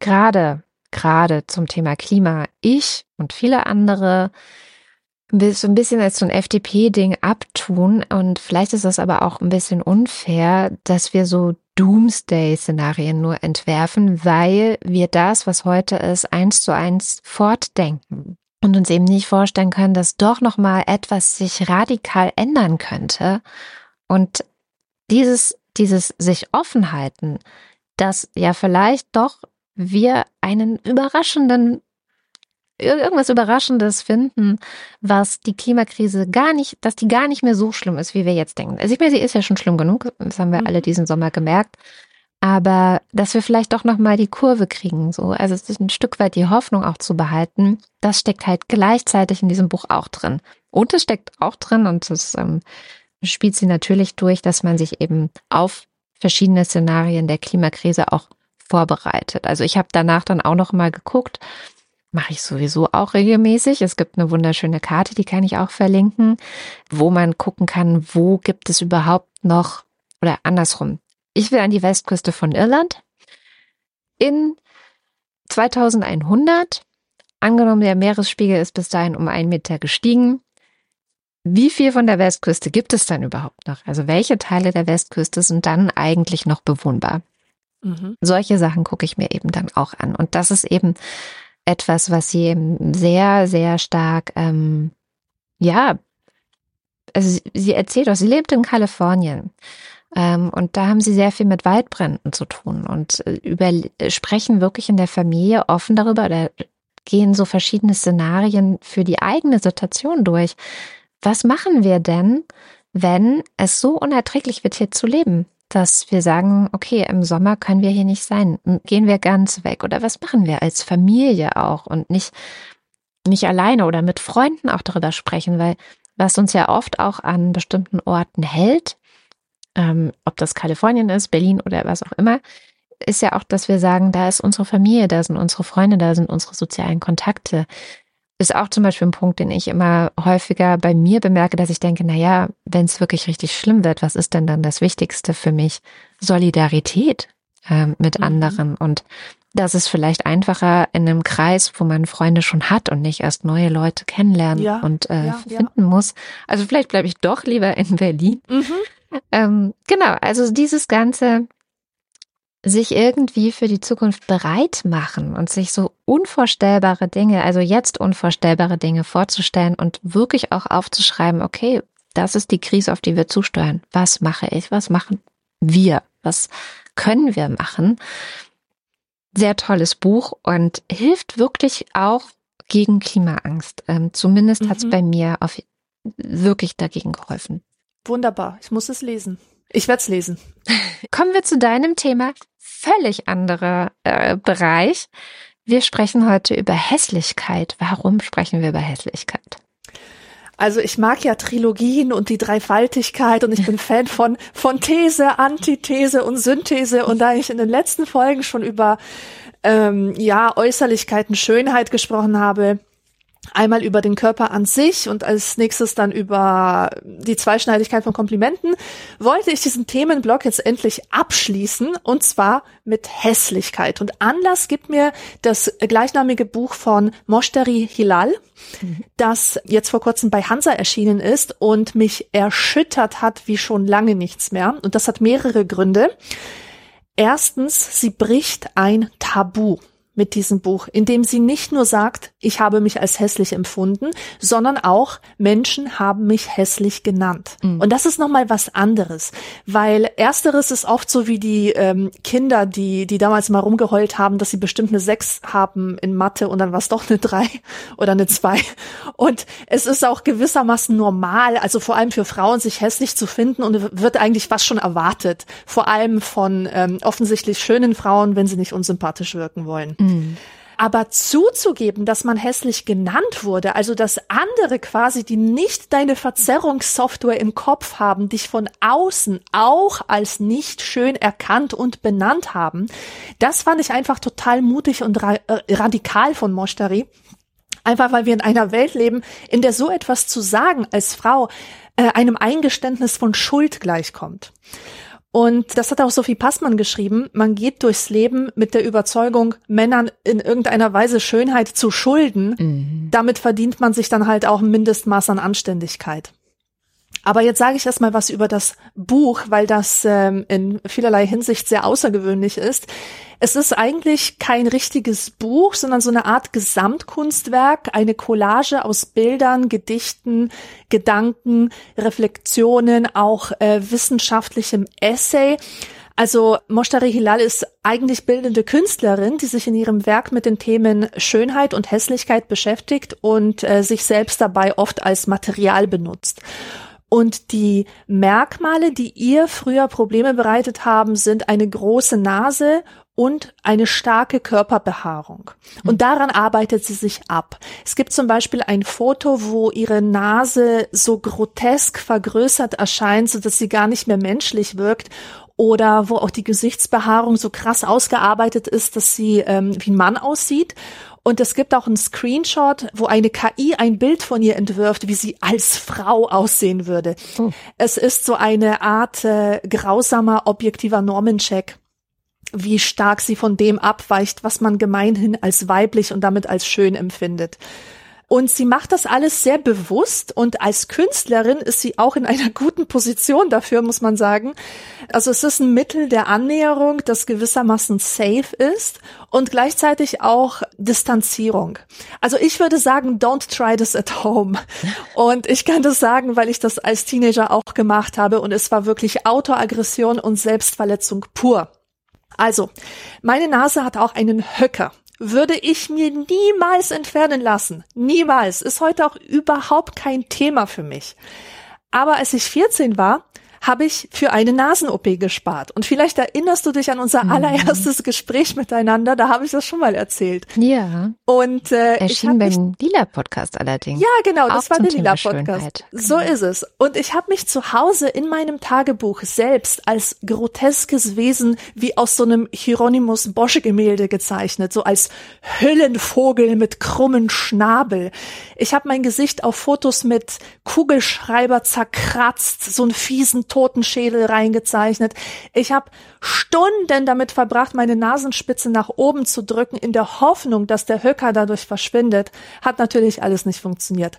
gerade gerade zum Thema Klima ich und viele andere so ein bisschen als so ein FDP-Ding abtun. Und vielleicht ist das aber auch ein bisschen unfair, dass wir so Doomsday-Szenarien nur entwerfen, weil wir das, was heute ist, eins zu eins fortdenken und uns eben nicht vorstellen können, dass doch noch mal etwas sich radikal ändern könnte. Und dieses, dieses sich offen halten, dass ja vielleicht doch wir einen überraschenden, irgendwas Überraschendes finden, was die Klimakrise gar nicht, dass die gar nicht mehr so schlimm ist, wie wir jetzt denken. Also ich meine, sie ist ja schon schlimm genug, das haben wir mhm. alle diesen Sommer gemerkt. Aber dass wir vielleicht doch nochmal die Kurve kriegen, so. Also es ist ein Stück weit die Hoffnung auch zu behalten. Das steckt halt gleichzeitig in diesem Buch auch drin. Und es steckt auch drin und das ähm, spielt sie natürlich durch, dass man sich eben auf verschiedene Szenarien der Klimakrise auch vorbereitet. Also ich habe danach dann auch noch mal geguckt, mache ich sowieso auch regelmäßig. Es gibt eine wunderschöne Karte, die kann ich auch verlinken, wo man gucken kann, wo gibt es überhaupt noch oder andersrum. Ich will an die Westküste von Irland. In 2100, angenommen der Meeresspiegel ist bis dahin um einen Meter gestiegen, wie viel von der Westküste gibt es dann überhaupt noch? Also welche Teile der Westküste sind dann eigentlich noch bewohnbar? Mhm. Solche Sachen gucke ich mir eben dann auch an. Und das ist eben etwas, was sie eben sehr, sehr stark, ähm, ja, also sie, sie erzählt auch, sie lebt in Kalifornien. Ähm, und da haben sie sehr viel mit Waldbränden zu tun und äh, über, sprechen wirklich in der Familie offen darüber oder gehen so verschiedene Szenarien für die eigene Situation durch. Was machen wir denn, wenn es so unerträglich wird, hier zu leben? dass wir sagen, okay, im Sommer können wir hier nicht sein, gehen wir ganz weg oder was machen wir als Familie auch und nicht, nicht alleine oder mit Freunden auch darüber sprechen, weil was uns ja oft auch an bestimmten Orten hält, ähm, ob das Kalifornien ist, Berlin oder was auch immer, ist ja auch, dass wir sagen, da ist unsere Familie, da sind unsere Freunde, da sind unsere sozialen Kontakte ist auch zum Beispiel ein Punkt, den ich immer häufiger bei mir bemerke, dass ich denke, na ja, wenn es wirklich richtig schlimm wird, was ist denn dann das Wichtigste für mich? Solidarität äh, mit mhm. anderen und das ist vielleicht einfacher in einem Kreis, wo man Freunde schon hat und nicht erst neue Leute kennenlernen ja, und äh, ja, finden ja. muss. Also vielleicht bleibe ich doch lieber in Berlin. Mhm. Ähm, genau, also dieses ganze sich irgendwie für die Zukunft bereit machen und sich so unvorstellbare Dinge, also jetzt unvorstellbare Dinge vorzustellen und wirklich auch aufzuschreiben, okay, das ist die Krise, auf die wir zusteuern. Was mache ich? Was machen wir? Was können wir machen? Sehr tolles Buch und hilft wirklich auch gegen Klimaangst. Ähm, zumindest mhm. hat es bei mir auf, wirklich dagegen geholfen. Wunderbar. Ich muss es lesen. Ich werde es lesen. Kommen wir zu deinem Thema völlig anderer äh, Bereich. Wir sprechen heute über Hässlichkeit. Warum sprechen wir über Hässlichkeit? Also ich mag ja Trilogien und die Dreifaltigkeit und ich bin Fan von, von These, Antithese und Synthese und da ich in den letzten Folgen schon über ähm, ja Äußerlichkeiten, Schönheit gesprochen habe, Einmal über den Körper an sich und als nächstes dann über die Zweischneidigkeit von Komplimenten, wollte ich diesen Themenblock jetzt endlich abschließen und zwar mit Hässlichkeit. Und Anlass gibt mir das gleichnamige Buch von Moshteri Hilal, das jetzt vor kurzem bei Hansa erschienen ist und mich erschüttert hat wie schon lange nichts mehr. Und das hat mehrere Gründe. Erstens, sie bricht ein Tabu mit diesem Buch, indem sie nicht nur sagt, ich habe mich als hässlich empfunden, sondern auch Menschen haben mich hässlich genannt. Mhm. Und das ist nochmal was anderes, weil ersteres ist oft so wie die ähm, Kinder, die, die damals mal rumgeheult haben, dass sie bestimmt eine Sechs haben in Mathe und dann war es doch eine Drei oder eine Zwei. Und es ist auch gewissermaßen normal, also vor allem für Frauen, sich hässlich zu finden und wird eigentlich fast schon erwartet. Vor allem von ähm, offensichtlich schönen Frauen, wenn sie nicht unsympathisch wirken wollen. Mhm. Aber zuzugeben, dass man hässlich genannt wurde, also dass andere quasi, die nicht deine Verzerrungssoftware im Kopf haben, dich von außen auch als nicht schön erkannt und benannt haben, das fand ich einfach total mutig und ra äh, radikal von Moshtari. Einfach weil wir in einer Welt leben, in der so etwas zu sagen als Frau äh, einem Eingeständnis von Schuld gleichkommt. Und das hat auch Sophie Passmann geschrieben. Man geht durchs Leben mit der Überzeugung, Männern in irgendeiner Weise Schönheit zu schulden. Mhm. Damit verdient man sich dann halt auch ein Mindestmaß an Anständigkeit. Aber jetzt sage ich erstmal was über das Buch, weil das ähm, in vielerlei Hinsicht sehr außergewöhnlich ist. Es ist eigentlich kein richtiges Buch, sondern so eine Art Gesamtkunstwerk, eine Collage aus Bildern, Gedichten, Gedanken, Reflexionen, auch äh, wissenschaftlichem Essay. Also Moshtari Hilal ist eigentlich bildende Künstlerin, die sich in ihrem Werk mit den Themen Schönheit und Hässlichkeit beschäftigt und äh, sich selbst dabei oft als Material benutzt. Und die Merkmale, die ihr früher Probleme bereitet haben, sind eine große Nase und eine starke Körperbehaarung. Und daran arbeitet sie sich ab. Es gibt zum Beispiel ein Foto, wo ihre Nase so grotesk vergrößert erscheint, so dass sie gar nicht mehr menschlich wirkt. Oder wo auch die Gesichtsbehaarung so krass ausgearbeitet ist, dass sie ähm, wie ein Mann aussieht. Und es gibt auch einen Screenshot, wo eine KI ein Bild von ihr entwirft, wie sie als Frau aussehen würde. Oh. Es ist so eine Art äh, grausamer, objektiver Normencheck wie stark sie von dem abweicht, was man gemeinhin als weiblich und damit als schön empfindet. Und sie macht das alles sehr bewusst und als Künstlerin ist sie auch in einer guten Position dafür, muss man sagen. Also es ist ein Mittel der Annäherung, das gewissermaßen safe ist und gleichzeitig auch Distanzierung. Also ich würde sagen, don't try this at home. Und ich kann das sagen, weil ich das als Teenager auch gemacht habe und es war wirklich Autoaggression und Selbstverletzung pur. Also, meine Nase hat auch einen Höcker. Würde ich mir niemals entfernen lassen. Niemals. Ist heute auch überhaupt kein Thema für mich. Aber als ich 14 war, habe ich für eine Nasen-OP gespart. Und vielleicht erinnerst du dich an unser mhm. allererstes Gespräch miteinander, da habe ich das schon mal erzählt. Ja. Und äh, erschien beim Lila-Podcast allerdings. Ja, genau, das Auch war der Lila-Podcast. So genau. ist es. Und ich habe mich zu Hause in meinem Tagebuch selbst als groteskes Wesen wie aus so einem Hieronymus Bosch-Gemälde gezeichnet, so als Hüllenvogel mit krummen Schnabel. Ich habe mein Gesicht auf Fotos mit Kugelschreiber zerkratzt, so einen fiesen Totenschädel reingezeichnet. Ich habe Stunden damit verbracht, meine Nasenspitze nach oben zu drücken, in der Hoffnung, dass der Höcker dadurch verschwindet. Hat natürlich alles nicht funktioniert.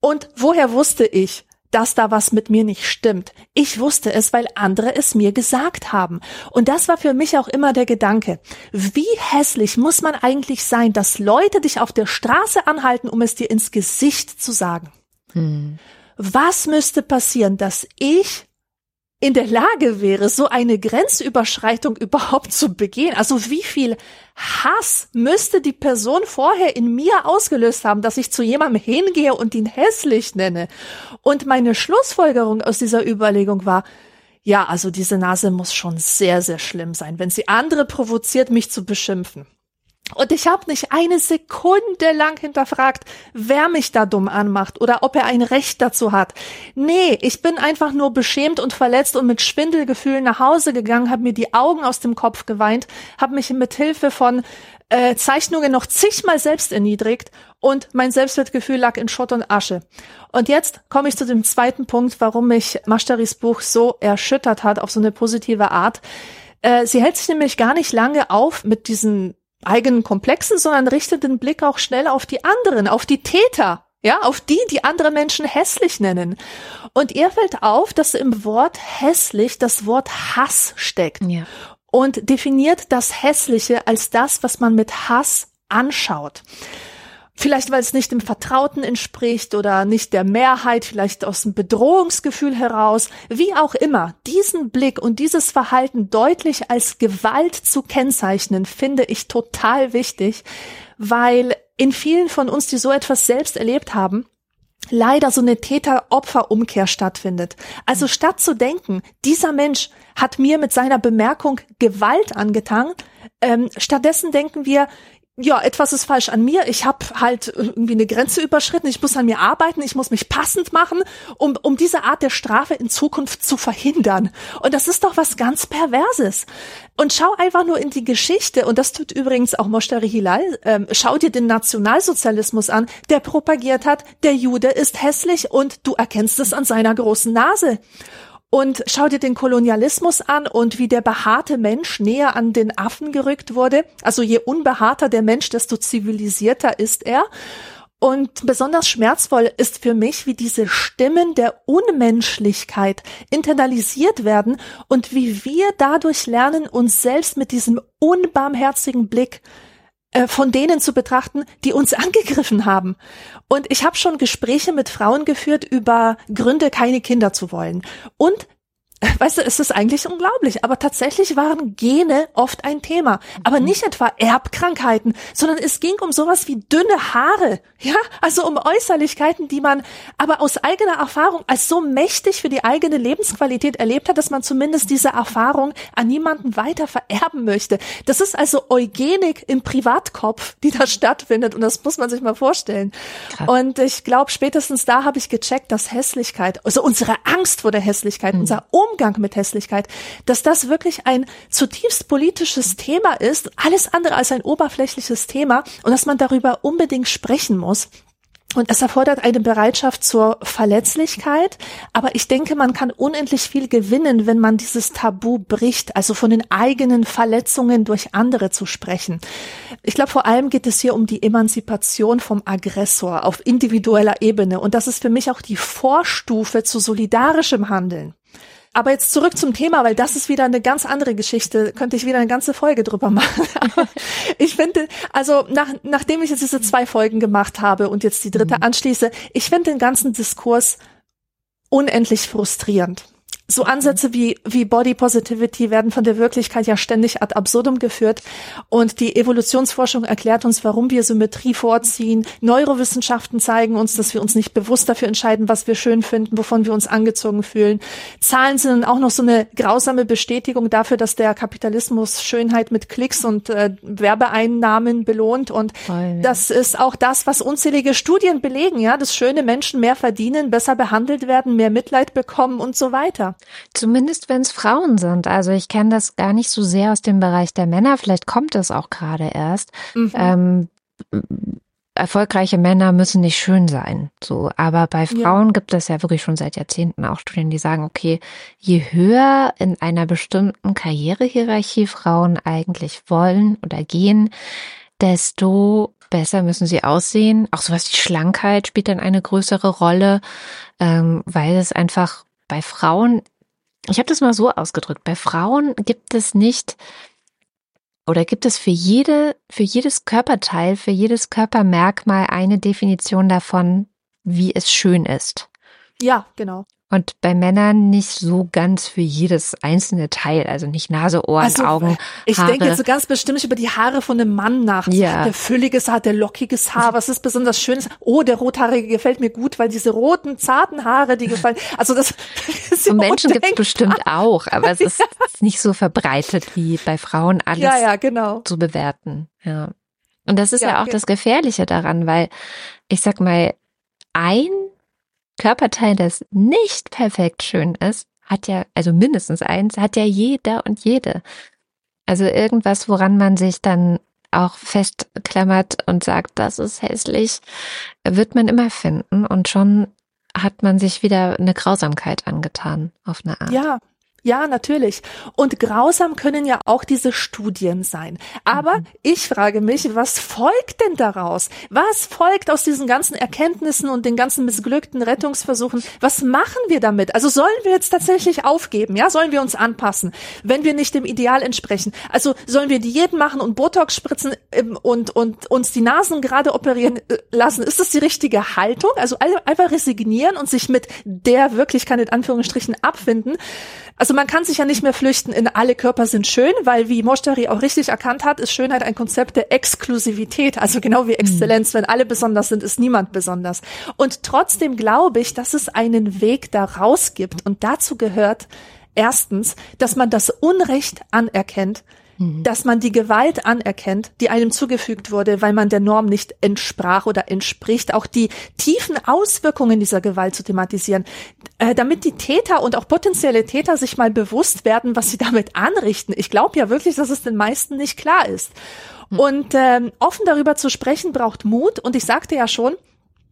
Und woher wusste ich, dass da was mit mir nicht stimmt. Ich wusste es, weil andere es mir gesagt haben. Und das war für mich auch immer der Gedanke. Wie hässlich muss man eigentlich sein, dass Leute dich auf der Straße anhalten, um es dir ins Gesicht zu sagen? Hm. Was müsste passieren, dass ich in der Lage wäre, so eine Grenzüberschreitung überhaupt zu begehen. Also wie viel Hass müsste die Person vorher in mir ausgelöst haben, dass ich zu jemandem hingehe und ihn hässlich nenne. Und meine Schlussfolgerung aus dieser Überlegung war, ja, also diese Nase muss schon sehr, sehr schlimm sein, wenn sie andere provoziert, mich zu beschimpfen. Und ich habe nicht eine Sekunde lang hinterfragt, wer mich da dumm anmacht oder ob er ein Recht dazu hat. Nee, ich bin einfach nur beschämt und verletzt und mit Schwindelgefühlen nach Hause gegangen, habe mir die Augen aus dem Kopf geweint, habe mich mit Hilfe von äh, Zeichnungen noch zigmal selbst erniedrigt und mein Selbstwertgefühl lag in Schutt und Asche. Und jetzt komme ich zu dem zweiten Punkt, warum mich Mashtaris Buch so erschüttert hat auf so eine positive Art. Äh, sie hält sich nämlich gar nicht lange auf mit diesen eigenen Komplexen, sondern richtet den Blick auch schnell auf die anderen, auf die Täter, ja, auf die, die andere Menschen hässlich nennen. Und ihr fällt auf, dass im Wort hässlich das Wort Hass steckt. Ja. und definiert das Hässliche als das, was man mit Hass anschaut. Vielleicht, weil es nicht dem Vertrauten entspricht oder nicht der Mehrheit, vielleicht aus dem Bedrohungsgefühl heraus, wie auch immer, diesen Blick und dieses Verhalten deutlich als Gewalt zu kennzeichnen, finde ich total wichtig, weil in vielen von uns, die so etwas selbst erlebt haben, leider so eine Täter-Opfer-Umkehr stattfindet. Also statt zu denken, dieser Mensch hat mir mit seiner Bemerkung Gewalt angetan, ähm, stattdessen denken wir, ja, etwas ist falsch an mir. Ich habe halt irgendwie eine Grenze überschritten. Ich muss an mir arbeiten. Ich muss mich passend machen, um, um diese Art der Strafe in Zukunft zu verhindern. Und das ist doch was ganz Perverses. Und schau einfach nur in die Geschichte. Und das tut übrigens auch Moshtari Hilal. Ähm, schau dir den Nationalsozialismus an, der propagiert hat, der Jude ist hässlich und du erkennst es an seiner großen Nase. Und schau dir den Kolonialismus an und wie der behaarte Mensch näher an den Affen gerückt wurde. Also je unbehaarter der Mensch, desto zivilisierter ist er. Und besonders schmerzvoll ist für mich, wie diese Stimmen der Unmenschlichkeit internalisiert werden und wie wir dadurch lernen, uns selbst mit diesem unbarmherzigen Blick von denen zu betrachten, die uns angegriffen haben. Und ich habe schon Gespräche mit Frauen geführt über Gründe, keine Kinder zu wollen. Und Weißt du, es ist eigentlich unglaublich, aber tatsächlich waren Gene oft ein Thema. Aber nicht etwa Erbkrankheiten, sondern es ging um sowas wie dünne Haare, ja, also um Äußerlichkeiten, die man aber aus eigener Erfahrung als so mächtig für die eigene Lebensqualität erlebt hat, dass man zumindest diese Erfahrung an niemanden weiter vererben möchte. Das ist also Eugenik im Privatkopf, die da stattfindet und das muss man sich mal vorstellen. Krass. Und ich glaube, spätestens da habe ich gecheckt, dass Hässlichkeit, also unsere Angst vor der Hässlichkeit, mhm. unser um Umgang mit Hässlichkeit, dass das wirklich ein zutiefst politisches Thema ist, alles andere als ein oberflächliches Thema und dass man darüber unbedingt sprechen muss. Und es erfordert eine Bereitschaft zur Verletzlichkeit. Aber ich denke, man kann unendlich viel gewinnen, wenn man dieses Tabu bricht, also von den eigenen Verletzungen durch andere zu sprechen. Ich glaube, vor allem geht es hier um die Emanzipation vom Aggressor auf individueller Ebene. Und das ist für mich auch die Vorstufe zu solidarischem Handeln. Aber jetzt zurück zum Thema, weil das ist wieder eine ganz andere Geschichte. Könnte ich wieder eine ganze Folge drüber machen. ich finde, also nach, nachdem ich jetzt diese zwei Folgen gemacht habe und jetzt die dritte mhm. anschließe, ich finde den ganzen Diskurs unendlich frustrierend so Ansätze wie, wie Body Positivity werden von der Wirklichkeit ja ständig ad absurdum geführt. Und die Evolutionsforschung erklärt uns, warum wir Symmetrie vorziehen. Neurowissenschaften zeigen uns, dass wir uns nicht bewusst dafür entscheiden, was wir schön finden, wovon wir uns angezogen fühlen. Zahlen sind dann auch noch so eine grausame Bestätigung dafür, dass der Kapitalismus Schönheit mit Klicks und äh, Werbeeinnahmen belohnt. Und Voll, ja. das ist auch das, was unzählige Studien belegen, ja, dass schöne Menschen mehr verdienen, besser behandelt werden, mehr Mitleid bekommen und so weiter. Zumindest wenn es Frauen sind. Also ich kenne das gar nicht so sehr aus dem Bereich der Männer. Vielleicht kommt es auch gerade erst. Mhm. Ähm, erfolgreiche Männer müssen nicht schön sein. So, aber bei Frauen ja. gibt es ja wirklich schon seit Jahrzehnten auch Studien, die sagen, okay, je höher in einer bestimmten Karrierehierarchie Frauen eigentlich wollen oder gehen, desto besser müssen sie aussehen. Auch sowas wie Schlankheit spielt dann eine größere Rolle, ähm, weil es einfach bei Frauen, ich habe das mal so ausgedrückt, bei Frauen gibt es nicht oder gibt es für jede, für jedes Körperteil, für jedes Körpermerkmal eine Definition davon, wie es schön ist. Ja, genau. Und bei Männern nicht so ganz für jedes einzelne Teil, also nicht Nase, Ohren, also, Augen. Ich Haare. denke jetzt so ganz bestimmt über die Haare von einem Mann nach. Ja. Der fülliges Haar, der lockiges Haar, was ist besonders schönes? Oh, der rothaarige gefällt mir gut, weil diese roten, zarten Haare, die gefallen. Also das ist Und Menschen gibt es bestimmt auch, aber es ist nicht so verbreitet wie bei Frauen alles ja, ja, genau. zu bewerten. Ja. Und das ist ja, ja auch das Gefährliche daran, weil ich sag mal, ein Körperteil, das nicht perfekt schön ist, hat ja, also mindestens eins, hat ja jeder und jede. Also irgendwas, woran man sich dann auch festklammert und sagt, das ist hässlich, wird man immer finden und schon hat man sich wieder eine Grausamkeit angetan auf eine Art. Ja, Ja, natürlich. Und grausam können ja auch diese Studien sein. Aber mhm. ich frage mich, was folgt denn daraus? Was folgt aus diesen ganzen Erkenntnissen und den ganzen missglückten Rettungsversuchen? Was machen wir damit? Also sollen wir jetzt tatsächlich aufgeben? Ja, sollen wir uns anpassen, wenn wir nicht dem Ideal entsprechen? Also sollen wir Diäten machen und Botox spritzen ähm, und, und uns die Nasen gerade operieren äh, lassen? Ist das die richtige Haltung? Also einfach resignieren und sich mit der Wirklichkeit in Anführungsstrichen abfinden? Also man kann sich ja nicht mehr flüchten in alle Körper sind schön, weil wie Moshtari auch richtig erkannt hat, ist Schönheit ein Konzept der Exklusivität, also genau wie Exzellenz. Mhm. Wenn alle besonders sind, ist niemand besonders. Und trotzdem glaube ich, dass es einen Weg daraus gibt. Und dazu gehört erstens, dass man das Unrecht anerkennt, Mhm. dass man die Gewalt anerkennt, die einem zugefügt wurde, weil man der Norm nicht entsprach oder entspricht, auch die tiefen Auswirkungen dieser Gewalt zu thematisieren, äh, damit die Täter und auch potenzielle Täter sich mal bewusst werden, was sie damit anrichten. Ich glaube ja wirklich, dass es den meisten nicht klar ist. Mhm. Und ähm, offen darüber zu sprechen braucht Mut. Und ich sagte ja schon,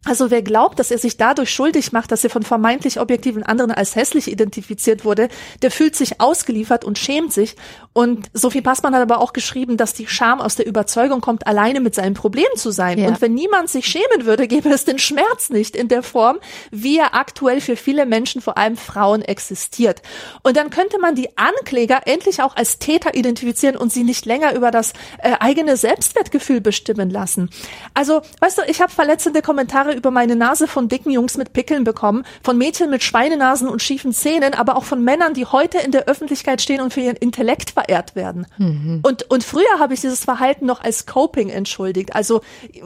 also wer glaubt, dass er sich dadurch schuldig macht, dass er von vermeintlich objektiven anderen als hässlich identifiziert wurde, der fühlt sich ausgeliefert und schämt sich. Und Sophie Passmann hat aber auch geschrieben, dass die Scham aus der Überzeugung kommt, alleine mit seinem Problem zu sein. Ja. Und wenn niemand sich schämen würde, gäbe es den Schmerz nicht in der Form, wie er aktuell für viele Menschen, vor allem Frauen, existiert. Und dann könnte man die Ankläger endlich auch als Täter identifizieren und sie nicht länger über das äh, eigene Selbstwertgefühl bestimmen lassen. Also, weißt du, ich habe verletzende Kommentare über meine Nase von dicken Jungs mit Pickeln bekommen, von Mädchen mit Schweinenasen und schiefen Zähnen, aber auch von Männern, die heute in der Öffentlichkeit stehen und für ihren Intellekt verehrt werden. Mhm. Und, und früher habe ich dieses Verhalten noch als Coping entschuldigt. Also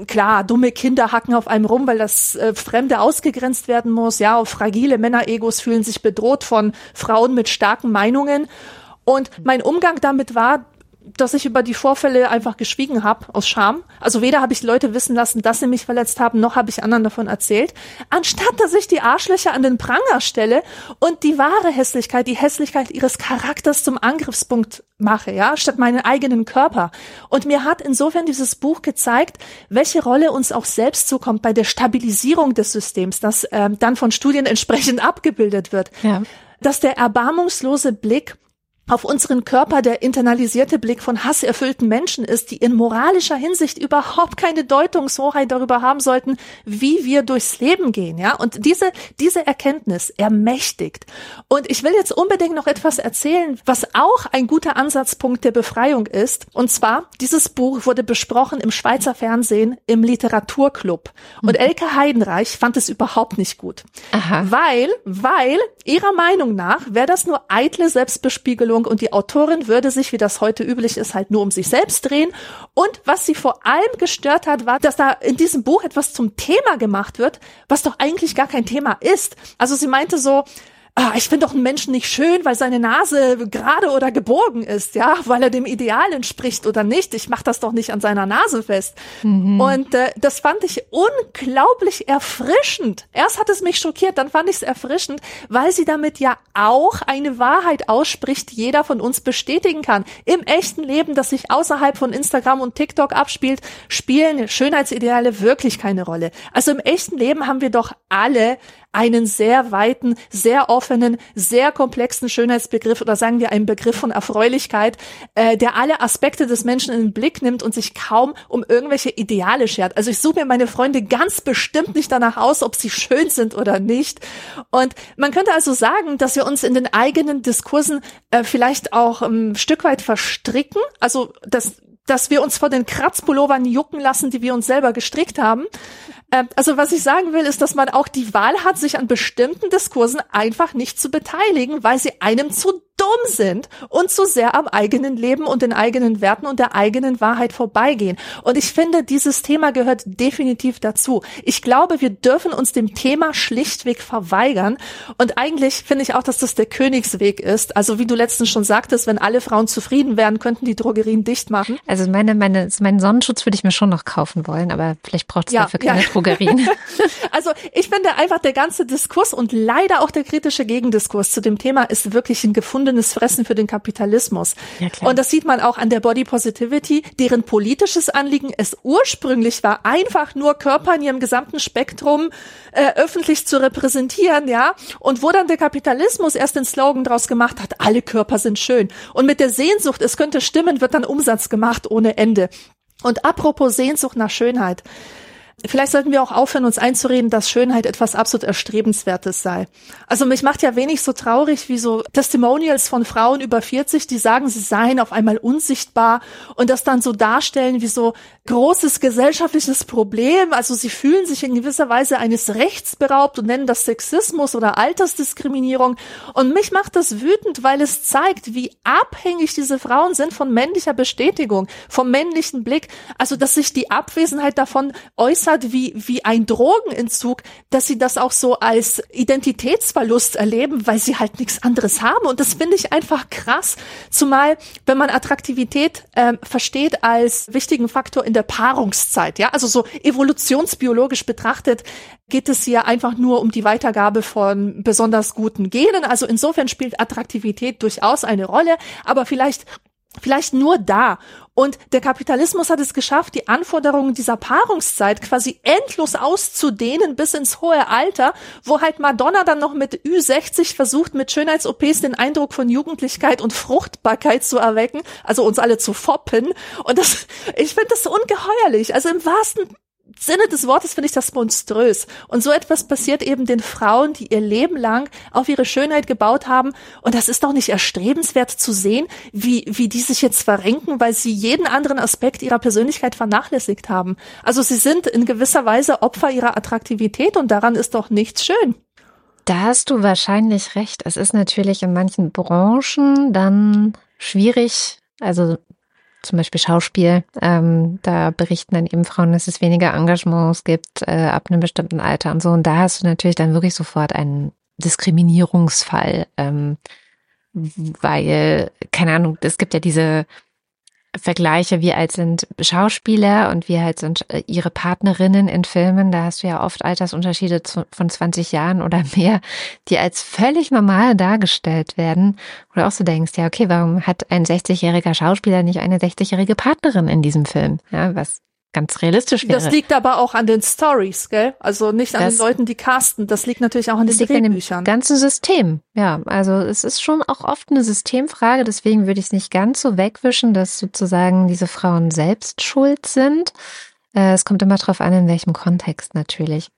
klar, dumme Kinder hacken auf einem rum, weil das äh, Fremde ausgegrenzt werden muss. Ja, fragile Männeregos fühlen sich bedroht von Frauen mit starken Meinungen. Und mein Umgang damit war, dass ich über die Vorfälle einfach geschwiegen habe aus Scham. Also weder habe ich Leute wissen lassen, dass sie mich verletzt haben, noch habe ich anderen davon erzählt. Anstatt dass ich die Arschlöcher an den Pranger stelle und die wahre Hässlichkeit, die Hässlichkeit ihres Charakters zum Angriffspunkt mache, ja, statt meinen eigenen Körper. Und mir hat insofern dieses Buch gezeigt, welche Rolle uns auch selbst zukommt bei der Stabilisierung des Systems, das ähm, dann von Studien entsprechend abgebildet wird. Ja. Dass der erbarmungslose Blick auf unseren Körper der internalisierte Blick von hasserfüllten Menschen ist, die in moralischer Hinsicht überhaupt keine Deutungshoheit darüber haben sollten, wie wir durchs Leben gehen, ja? Und diese, diese Erkenntnis ermächtigt. Und ich will jetzt unbedingt noch etwas erzählen, was auch ein guter Ansatzpunkt der Befreiung ist. Und zwar, dieses Buch wurde besprochen im Schweizer Fernsehen im Literaturclub. Und mhm. Elke Heidenreich fand es überhaupt nicht gut. Aha. Weil, weil ihrer Meinung nach wäre das nur eitle Selbstbespiegelung Handlung und die Autorin würde sich, wie das heute üblich ist, halt nur um sich selbst drehen. Und was sie vor allem gestört hat, war, dass da in diesem Buch etwas zum Thema gemacht wird, was doch eigentlich gar kein Thema ist. Also sie meinte so, ah, ich finde doch einen Menschen nicht schön, weil seine Nase gerade oder gebogen ist, ja, weil er dem Ideal entspricht oder nicht. Ich mache das doch nicht an seiner Nase fest. Mhm. Und äh, das fand ich unglaublich erfrischend. Erst hat es mich schockiert, dann fand ich es erfrischend, weil sie damit ja auch eine Wahrheit ausspricht, die jeder von uns bestätigen kann. Im echten Leben, das sich außerhalb von Instagram und TikTok abspielt, spielen Schönheitsideale wirklich keine Rolle. Also im echten Leben haben wir doch alle einen sehr weiten, sehr offenen, sehr komplexen Schönheitsbegriff oder sagen wir einen Begriff von Erfreulichkeit, äh, der alle Aspekte des Menschen in den Blick nimmt und sich kaum um irgendwelche Ideale schert. Also ich suche mir meine Freunde ganz bestimmt nicht danach aus, ob sie schön sind oder nicht. Und man könnte also sagen, dass wir uns in den eigenen Diskursen äh, vielleicht auch ein Stück weit verstricken. Also das dass wir uns vor den Kratzpullovern jucken lassen, die wir uns selber gestrickt haben. Ähm, also was ich sagen will, ist, dass man auch die Wahl hat, sich an bestimmten Diskursen einfach nicht zu beteiligen, weil sie einem zu dumm sind und zu sehr am eigenen Leben und den eigenen Werten und der eigenen Wahrheit vorbeigehen. Und ich finde, dieses Thema gehört definitiv dazu. Ich glaube, wir dürfen uns dem Thema schlichtweg verweigern. Und eigentlich finde ich auch, dass das der Königsweg ist. Also wie du letztens schon sagtest, wenn alle Frauen zufrieden wären, könnten die Drogerien dicht machen. Also meine, meine, meinen Sonnenschutz würde ich mir schon noch kaufen wollen, aber vielleicht braucht es ja, dafür keine ja. Drogerien. also ich finde einfach der ganze Diskurs und leider auch der kritische Gegendiskurs zu dem Thema ist wirklich ein gefundenes Fressen für den Kapitalismus. Ja, klar. Und das sieht man auch an der Body Positivity, deren politisches Anliegen es ursprünglich war, einfach nur Körper in ihrem gesamten Spektrum äh, öffentlich zu repräsentieren, ja. Und wo dann der Kapitalismus erst den Slogan draus gemacht hat, alle Körper sind schön. Und mit der Sehnsucht, es könnte stimmen, wird dann Umsatz gemacht ohne Ende. Und apropos Sehnsucht nach Schönheit. Vielleicht sollten wir auch aufhören, uns einzureden, dass Schönheit etwas absolut Erstrebenswertes sei. Also mich macht ja wenig so traurig wie so Testimonials von Frauen über 40, die sagen, sie seien auf einmal unsichtbar und das dann so darstellen wie so großes gesellschaftliches Problem. Also sie fühlen sich in gewisser Weise eines Rechts beraubt und nennen das Sexismus oder Altersdiskriminierung. Und mich macht das wütend, weil es zeigt, wie abhängig diese Frauen sind von männlicher Bestätigung, vom männlichen Blick. Also dass sich die Abwesenheit davon äußert hat wie, wie ein Drogenentzug, dass sie das auch so als Identitätsverlust erleben, weil sie halt nichts anderes haben. Und das finde ich einfach krass. Zumal, wenn man Attraktivität ähm, versteht als wichtigen Faktor in der Paarungszeit, ja, also so evolutionsbiologisch betrachtet, geht es hier einfach nur um die Weitergabe von besonders guten Genen. Also insofern spielt Attraktivität durchaus eine Rolle, aber vielleicht Vielleicht nur da. Und der Kapitalismus hat es geschafft, die Anforderungen dieser Paarungszeit quasi endlos auszudehnen bis ins hohe Alter, wo halt Madonna dann noch mit Ü60 versucht, mit Schönheits-OPs den Eindruck von Jugendlichkeit und Fruchtbarkeit zu erwecken, also uns alle zu foppen. Und das, ich finde das ungeheuerlich. Also im wahrsten Sinne des Wortes finde ich das monströs. Und so etwas passiert eben den Frauen, die ihr Leben lang auf ihre Schönheit gebaut haben. Und das ist doch nicht erstrebenswert zu sehen, wie, wie die sich jetzt verrenken, weil sie jeden anderen Aspekt ihrer Persönlichkeit vernachlässigt haben. Also sie sind in gewisser Weise Opfer ihrer Attraktivität und daran ist doch nichts schön. Da hast du wahrscheinlich recht. Es ist natürlich in manchen Branchen dann schwierig, also zum Beispiel Schauspiel. Ähm, da berichten dann eben Frauen, dass es weniger Engagements gibt äh, ab einem bestimmten Alter und so. Und da hast du natürlich dann wirklich sofort einen Diskriminierungsfall, ähm, weil, keine Ahnung, es gibt ja diese Vergleiche, wie alt sind Schauspieler und wie alt sind äh, ihre Partnerinnen in Filmen. Da hast du ja oft Altersunterschiede von 20 Jahren oder mehr, die als völlig normal dargestellt werden. Oder auch so denkst, ja, okay, warum hat ein 60-jähriger Schauspieler nicht eine 60-jährige Partnerin in diesem Film? Ja, was ganz realistisch wäre. Das liegt aber auch an den Stories, gell? Also nicht an das, den Leuten, die casten. Das liegt natürlich auch an den Drehbüchern. ganzen System. Ja, also es ist schon auch oft eine Systemfrage. Deswegen würde ich es nicht ganz so wegwischen, dass sozusagen diese Frauen selbst schuld sind. Äh, es kommt immer darauf an, in welchem Kontext natürlich.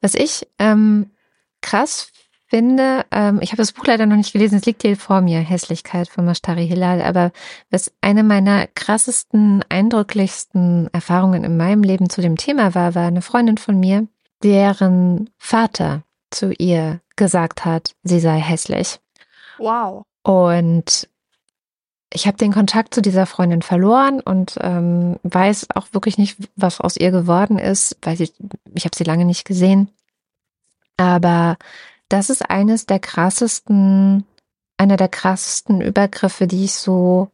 Was ich ähm, krass finde, ähm, ich habe das Buch leider noch nicht gelesen, es liegt hier vor mir, Hässlichkeit von Mashtari Hilal, aber was eine meiner krassesten, eindrücklichsten Erfahrungen in meinem Leben zu dem Thema war, war eine Freundin von mir, deren Vater zu ihr gesagt hat, sie sei hässlich. Wow. Und ich habe den Kontakt zu dieser Freundin verloren und ähm, weiß auch wirklich nicht, was aus ihr geworden ist, weil ich, ich habe sie lange nicht gesehen. Aber das ist eines der krassesten, einer der krassesten Übergriffe, die ich so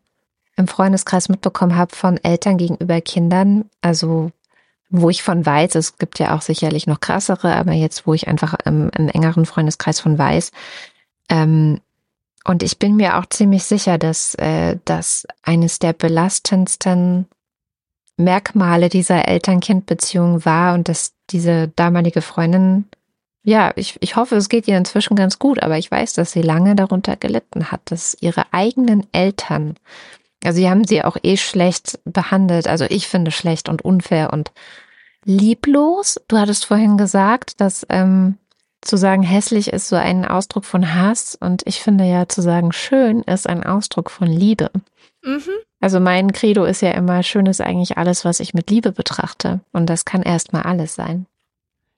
im Freundeskreis mitbekommen habe von Eltern gegenüber Kindern. Also wo ich von weiß, es gibt ja auch sicherlich noch krassere, aber jetzt, wo ich einfach im, im engeren Freundeskreis von weiß. Ähm, und ich bin mir auch ziemlich sicher, dass äh, das eines der belastendsten Merkmale dieser Eltern-Kind-Beziehung war und dass diese damalige Freundin ja, ich, ich hoffe, es geht ihr inzwischen ganz gut, aber ich weiß, dass sie lange darunter gelitten hat, dass ihre eigenen Eltern, also sie haben sie auch eh schlecht behandelt, also ich finde schlecht und unfair und lieblos. Du hattest vorhin gesagt, dass ähm, zu sagen hässlich ist so ein Ausdruck von Hass und ich finde ja zu sagen schön ist ein Ausdruck von Liebe. Mhm. Also mein Credo ist ja immer, schön ist eigentlich alles, was ich mit Liebe betrachte und das kann erstmal alles sein.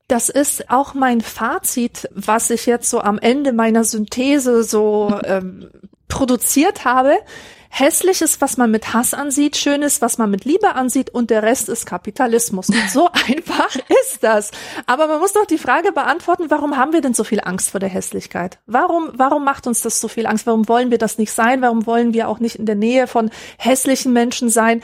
Das ist auch mein Fazit, was ich jetzt so am Ende meiner Synthese so ähm, produziert habe. Hässlich ist, was man mit Hass ansieht, schön ist, was man mit Liebe ansieht und der Rest ist Kapitalismus. Und so einfach ist das. Aber man muss doch die Frage beantworten, warum haben wir denn so viel Angst vor der Hässlichkeit? Warum, warum macht uns das so viel Angst? Warum wollen wir das nicht sein? Warum wollen wir auch nicht in der Nähe von hässlichen Menschen sein?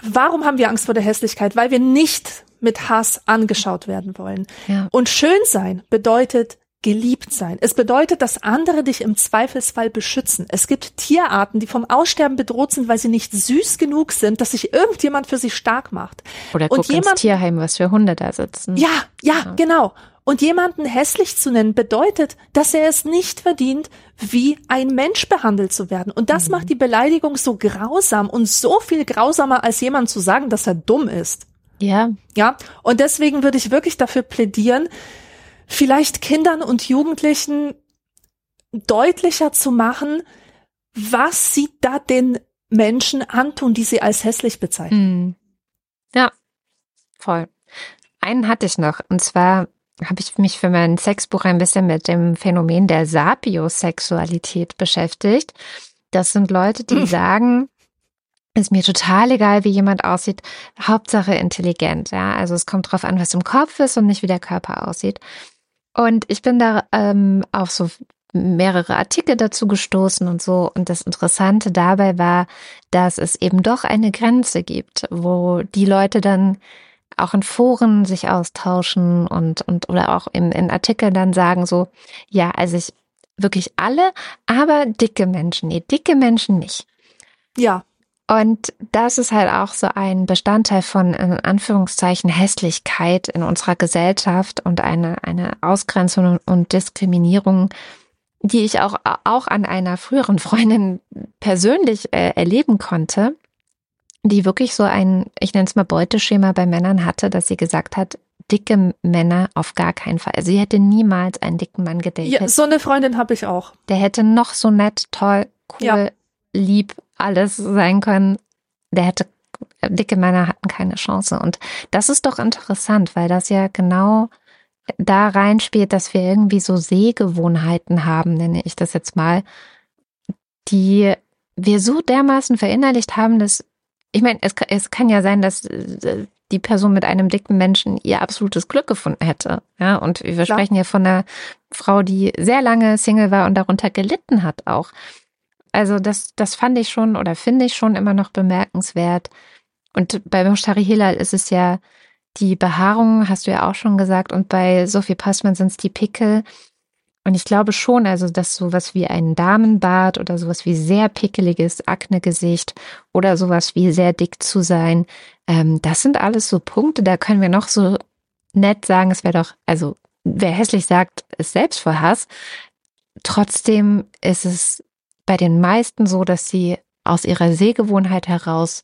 Warum haben wir Angst vor der Hässlichkeit? Weil wir nicht mit Hass angeschaut werden wollen. Ja. Und schön sein bedeutet geliebt sein. Es bedeutet, dass andere dich im Zweifelsfall beschützen. Es gibt Tierarten, die vom Aussterben bedroht sind, weil sie nicht süß genug sind, dass sich irgendjemand für sie stark macht. Oder guck jemand, ins Tierheim, was für Hunde da sitzen. Ja, ja, ja, genau. Und jemanden hässlich zu nennen bedeutet, dass er es nicht verdient, wie ein Mensch behandelt zu werden. Und das mhm. macht die Beleidigung so grausam und so viel grausamer, als jemand zu sagen, dass er dumm ist. Ja. Ja. Und deswegen würde ich wirklich dafür plädieren, vielleicht Kindern und Jugendlichen deutlicher zu machen, was sie da den Menschen antun, die sie als hässlich bezeichnen. Mhm. Ja, voll. Einen hatte ich noch, und zwar habe ich mich für mein Sexbuch ein bisschen mit dem Phänomen der Sapiosexualität beschäftigt. Das sind Leute, die hm. sagen, ist mir total egal, wie jemand aussieht, Hauptsache intelligent. Ja, also es kommt drauf an, was im Kopf ist und nicht wie der Körper aussieht. Und ich bin da ähm, auf so mehrere Artikel dazu gestoßen und so. Und das Interessante dabei war, dass es eben doch eine Grenze gibt, wo die Leute dann auch in Foren sich austauschen und, und oder auch in, in Artikeln dann sagen so, ja, also ich wirklich alle, aber dicke Menschen, nee, dicke Menschen nicht. Ja. Und das ist halt auch so ein Bestandteil von, in Anführungszeichen, Hässlichkeit in unserer Gesellschaft und eine, eine Ausgrenzung und Diskriminierung, die ich auch, auch an einer früheren Freundin persönlich äh, erleben konnte, die wirklich so ein, ich nenne es mal Beuteschema bei Männern hatte, dass sie gesagt hat, dicke Männer auf gar keinen Fall. Also sie hätte niemals einen dicken Mann gedatet. Ja, so eine Freundin habe ich auch. Der hätte noch so nett, toll, cool, ja. Lieb, alles sein können. Der hätte, dicke Männer hatten keine Chance. Und das ist doch interessant, weil das ja genau da reinspielt, dass wir irgendwie so Sehgewohnheiten haben, nenne ich das jetzt mal, die wir so dermaßen verinnerlicht haben, dass ich meine, es, es kann ja sein, dass äh, die Person mit einem dicken Menschen ihr absolutes Glück gefunden hätte. Ja, und wir Klar. sprechen ja von einer Frau, die sehr lange Single war und darunter gelitten hat auch. Also das, das fand ich schon oder finde ich schon immer noch bemerkenswert. Und bei Moshtari Hilal ist es ja die Behaarung, hast du ja auch schon gesagt, und bei Sophie Passmann sind es die Pickel. Und ich glaube schon, also, dass sowas wie ein Damenbart oder sowas wie sehr pickeliges Aknegesicht oder sowas wie sehr dick zu sein, ähm, das sind alles so Punkte, da können wir noch so nett sagen, es wäre doch, also, wer hässlich sagt, ist selbst vor Hass. Trotzdem ist es bei den meisten so, dass sie aus ihrer Sehgewohnheit heraus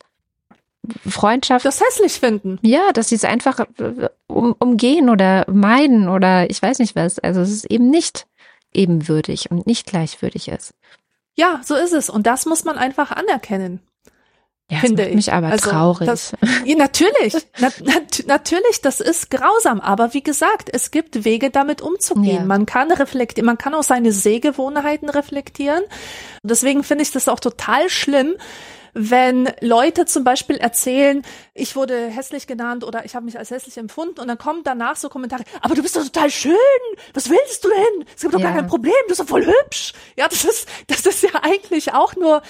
Freundschaft. Das hässlich finden. Ja, dass sie es einfach äh, um, umgehen oder meiden oder ich weiß nicht was. Also es ist eben nicht ebenwürdig und nicht gleichwürdig ist. Ja, so ist es. Und das muss man einfach anerkennen. Ja, finde das macht mich aber also, traurig. Das, ja, natürlich, na, nat, natürlich, das ist grausam. Aber wie gesagt, es gibt Wege, damit umzugehen. Ja. Man kann reflektieren, man kann auch seine Sehgewohnheiten reflektieren. Deswegen finde ich das auch total schlimm, wenn Leute zum Beispiel erzählen, ich wurde hässlich genannt oder ich habe mich als hässlich empfunden und dann kommen danach so Kommentare, aber du bist doch total schön, was willst du denn? Es gibt doch ja. gar kein Problem, du bist doch voll hübsch. Ja, das ist, das ist ja eigentlich auch nur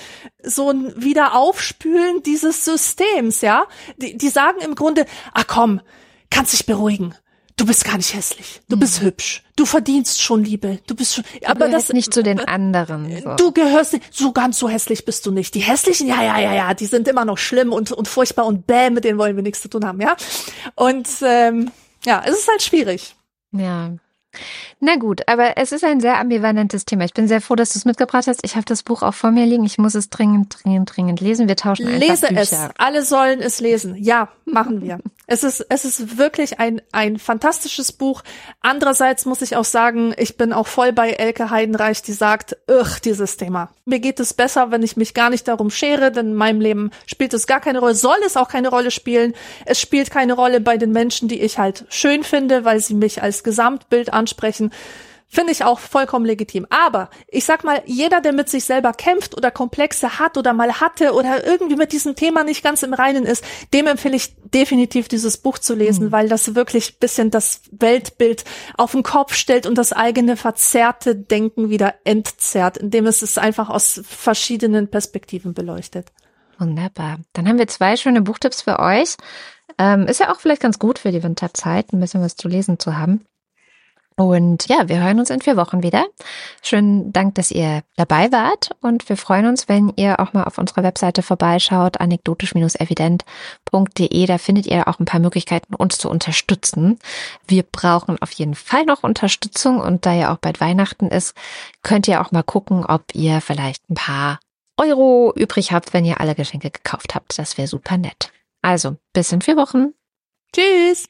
so ein Wiederaufspülen dieses Systems, ja. Die, die sagen im Grunde, ach komm, kannst dich beruhigen du bist gar nicht hässlich, du bist hm. hübsch, du verdienst schon Liebe, du bist schon, du aber das nicht zu den anderen. So. Du gehörst nicht, so ganz so hässlich bist du nicht. Die hässlichen, ja, ja, ja, ja, die sind immer noch schlimm und und furchtbar und bäh, mit denen wollen wir nichts zu tun haben, ja. Und ähm, ja, es ist halt schwierig. Ja. Na gut, aber es ist ein sehr ambivalentes Thema. Ich bin sehr froh, dass du es mitgebracht hast. Ich habe das Buch auch vor mir liegen. Ich muss es dringend, dringend, dringend lesen. Wir tauschen Lese es. Alle sollen es lesen. Ja, machen wir. es ist, es ist wirklich ein, ein fantastisches Buch. Andererseits muss ich auch sagen, ich bin auch voll bei Elke Heidenreich, die sagt, ugh, dieses Thema. Mir geht es besser, wenn ich mich gar nicht darum schere, denn in meinem Leben spielt es gar keine Rolle, soll es auch keine Rolle spielen. Es spielt keine Rolle bei den Menschen, die ich halt schön finde, weil sie mich als Gesamtbild ansprechen. Finde ich auch vollkommen legitim. Aber ich sag mal, jeder, der mit sich selber kämpft oder Komplexe hat oder mal hatte oder irgendwie mit diesem Thema nicht ganz im Reinen ist, dem empfehle ich definitiv dieses Buch zu lesen, mhm. weil das wirklich bisschen das Weltbild auf den Kopf stellt und das eigene verzerrte Denken wieder entzerrt, indem es es einfach aus verschiedenen Perspektiven beleuchtet. Wunderbar. Dann haben wir zwei schöne Buchtipps für euch. Ähm, ist ja auch vielleicht ganz gut für die Winterzeit, ein bisschen was zu lesen zu haben. Und ja, wir hören uns in vier Wochen wieder. Schönen Dank, dass ihr dabei wart und wir freuen uns, wenn ihr auch mal auf unserer Webseite vorbeischaut, anekdotisch-evident.de. Da findet ihr auch ein paar Möglichkeiten, uns zu unterstützen. Wir brauchen auf jeden Fall noch Unterstützung und da ja auch bald Weihnachten ist, könnt ihr auch mal gucken, ob ihr vielleicht ein paar Euro übrig habt, wenn ihr alle Geschenke gekauft habt. Das wäre super nett. Also, bis in vier Wochen. Tschüss.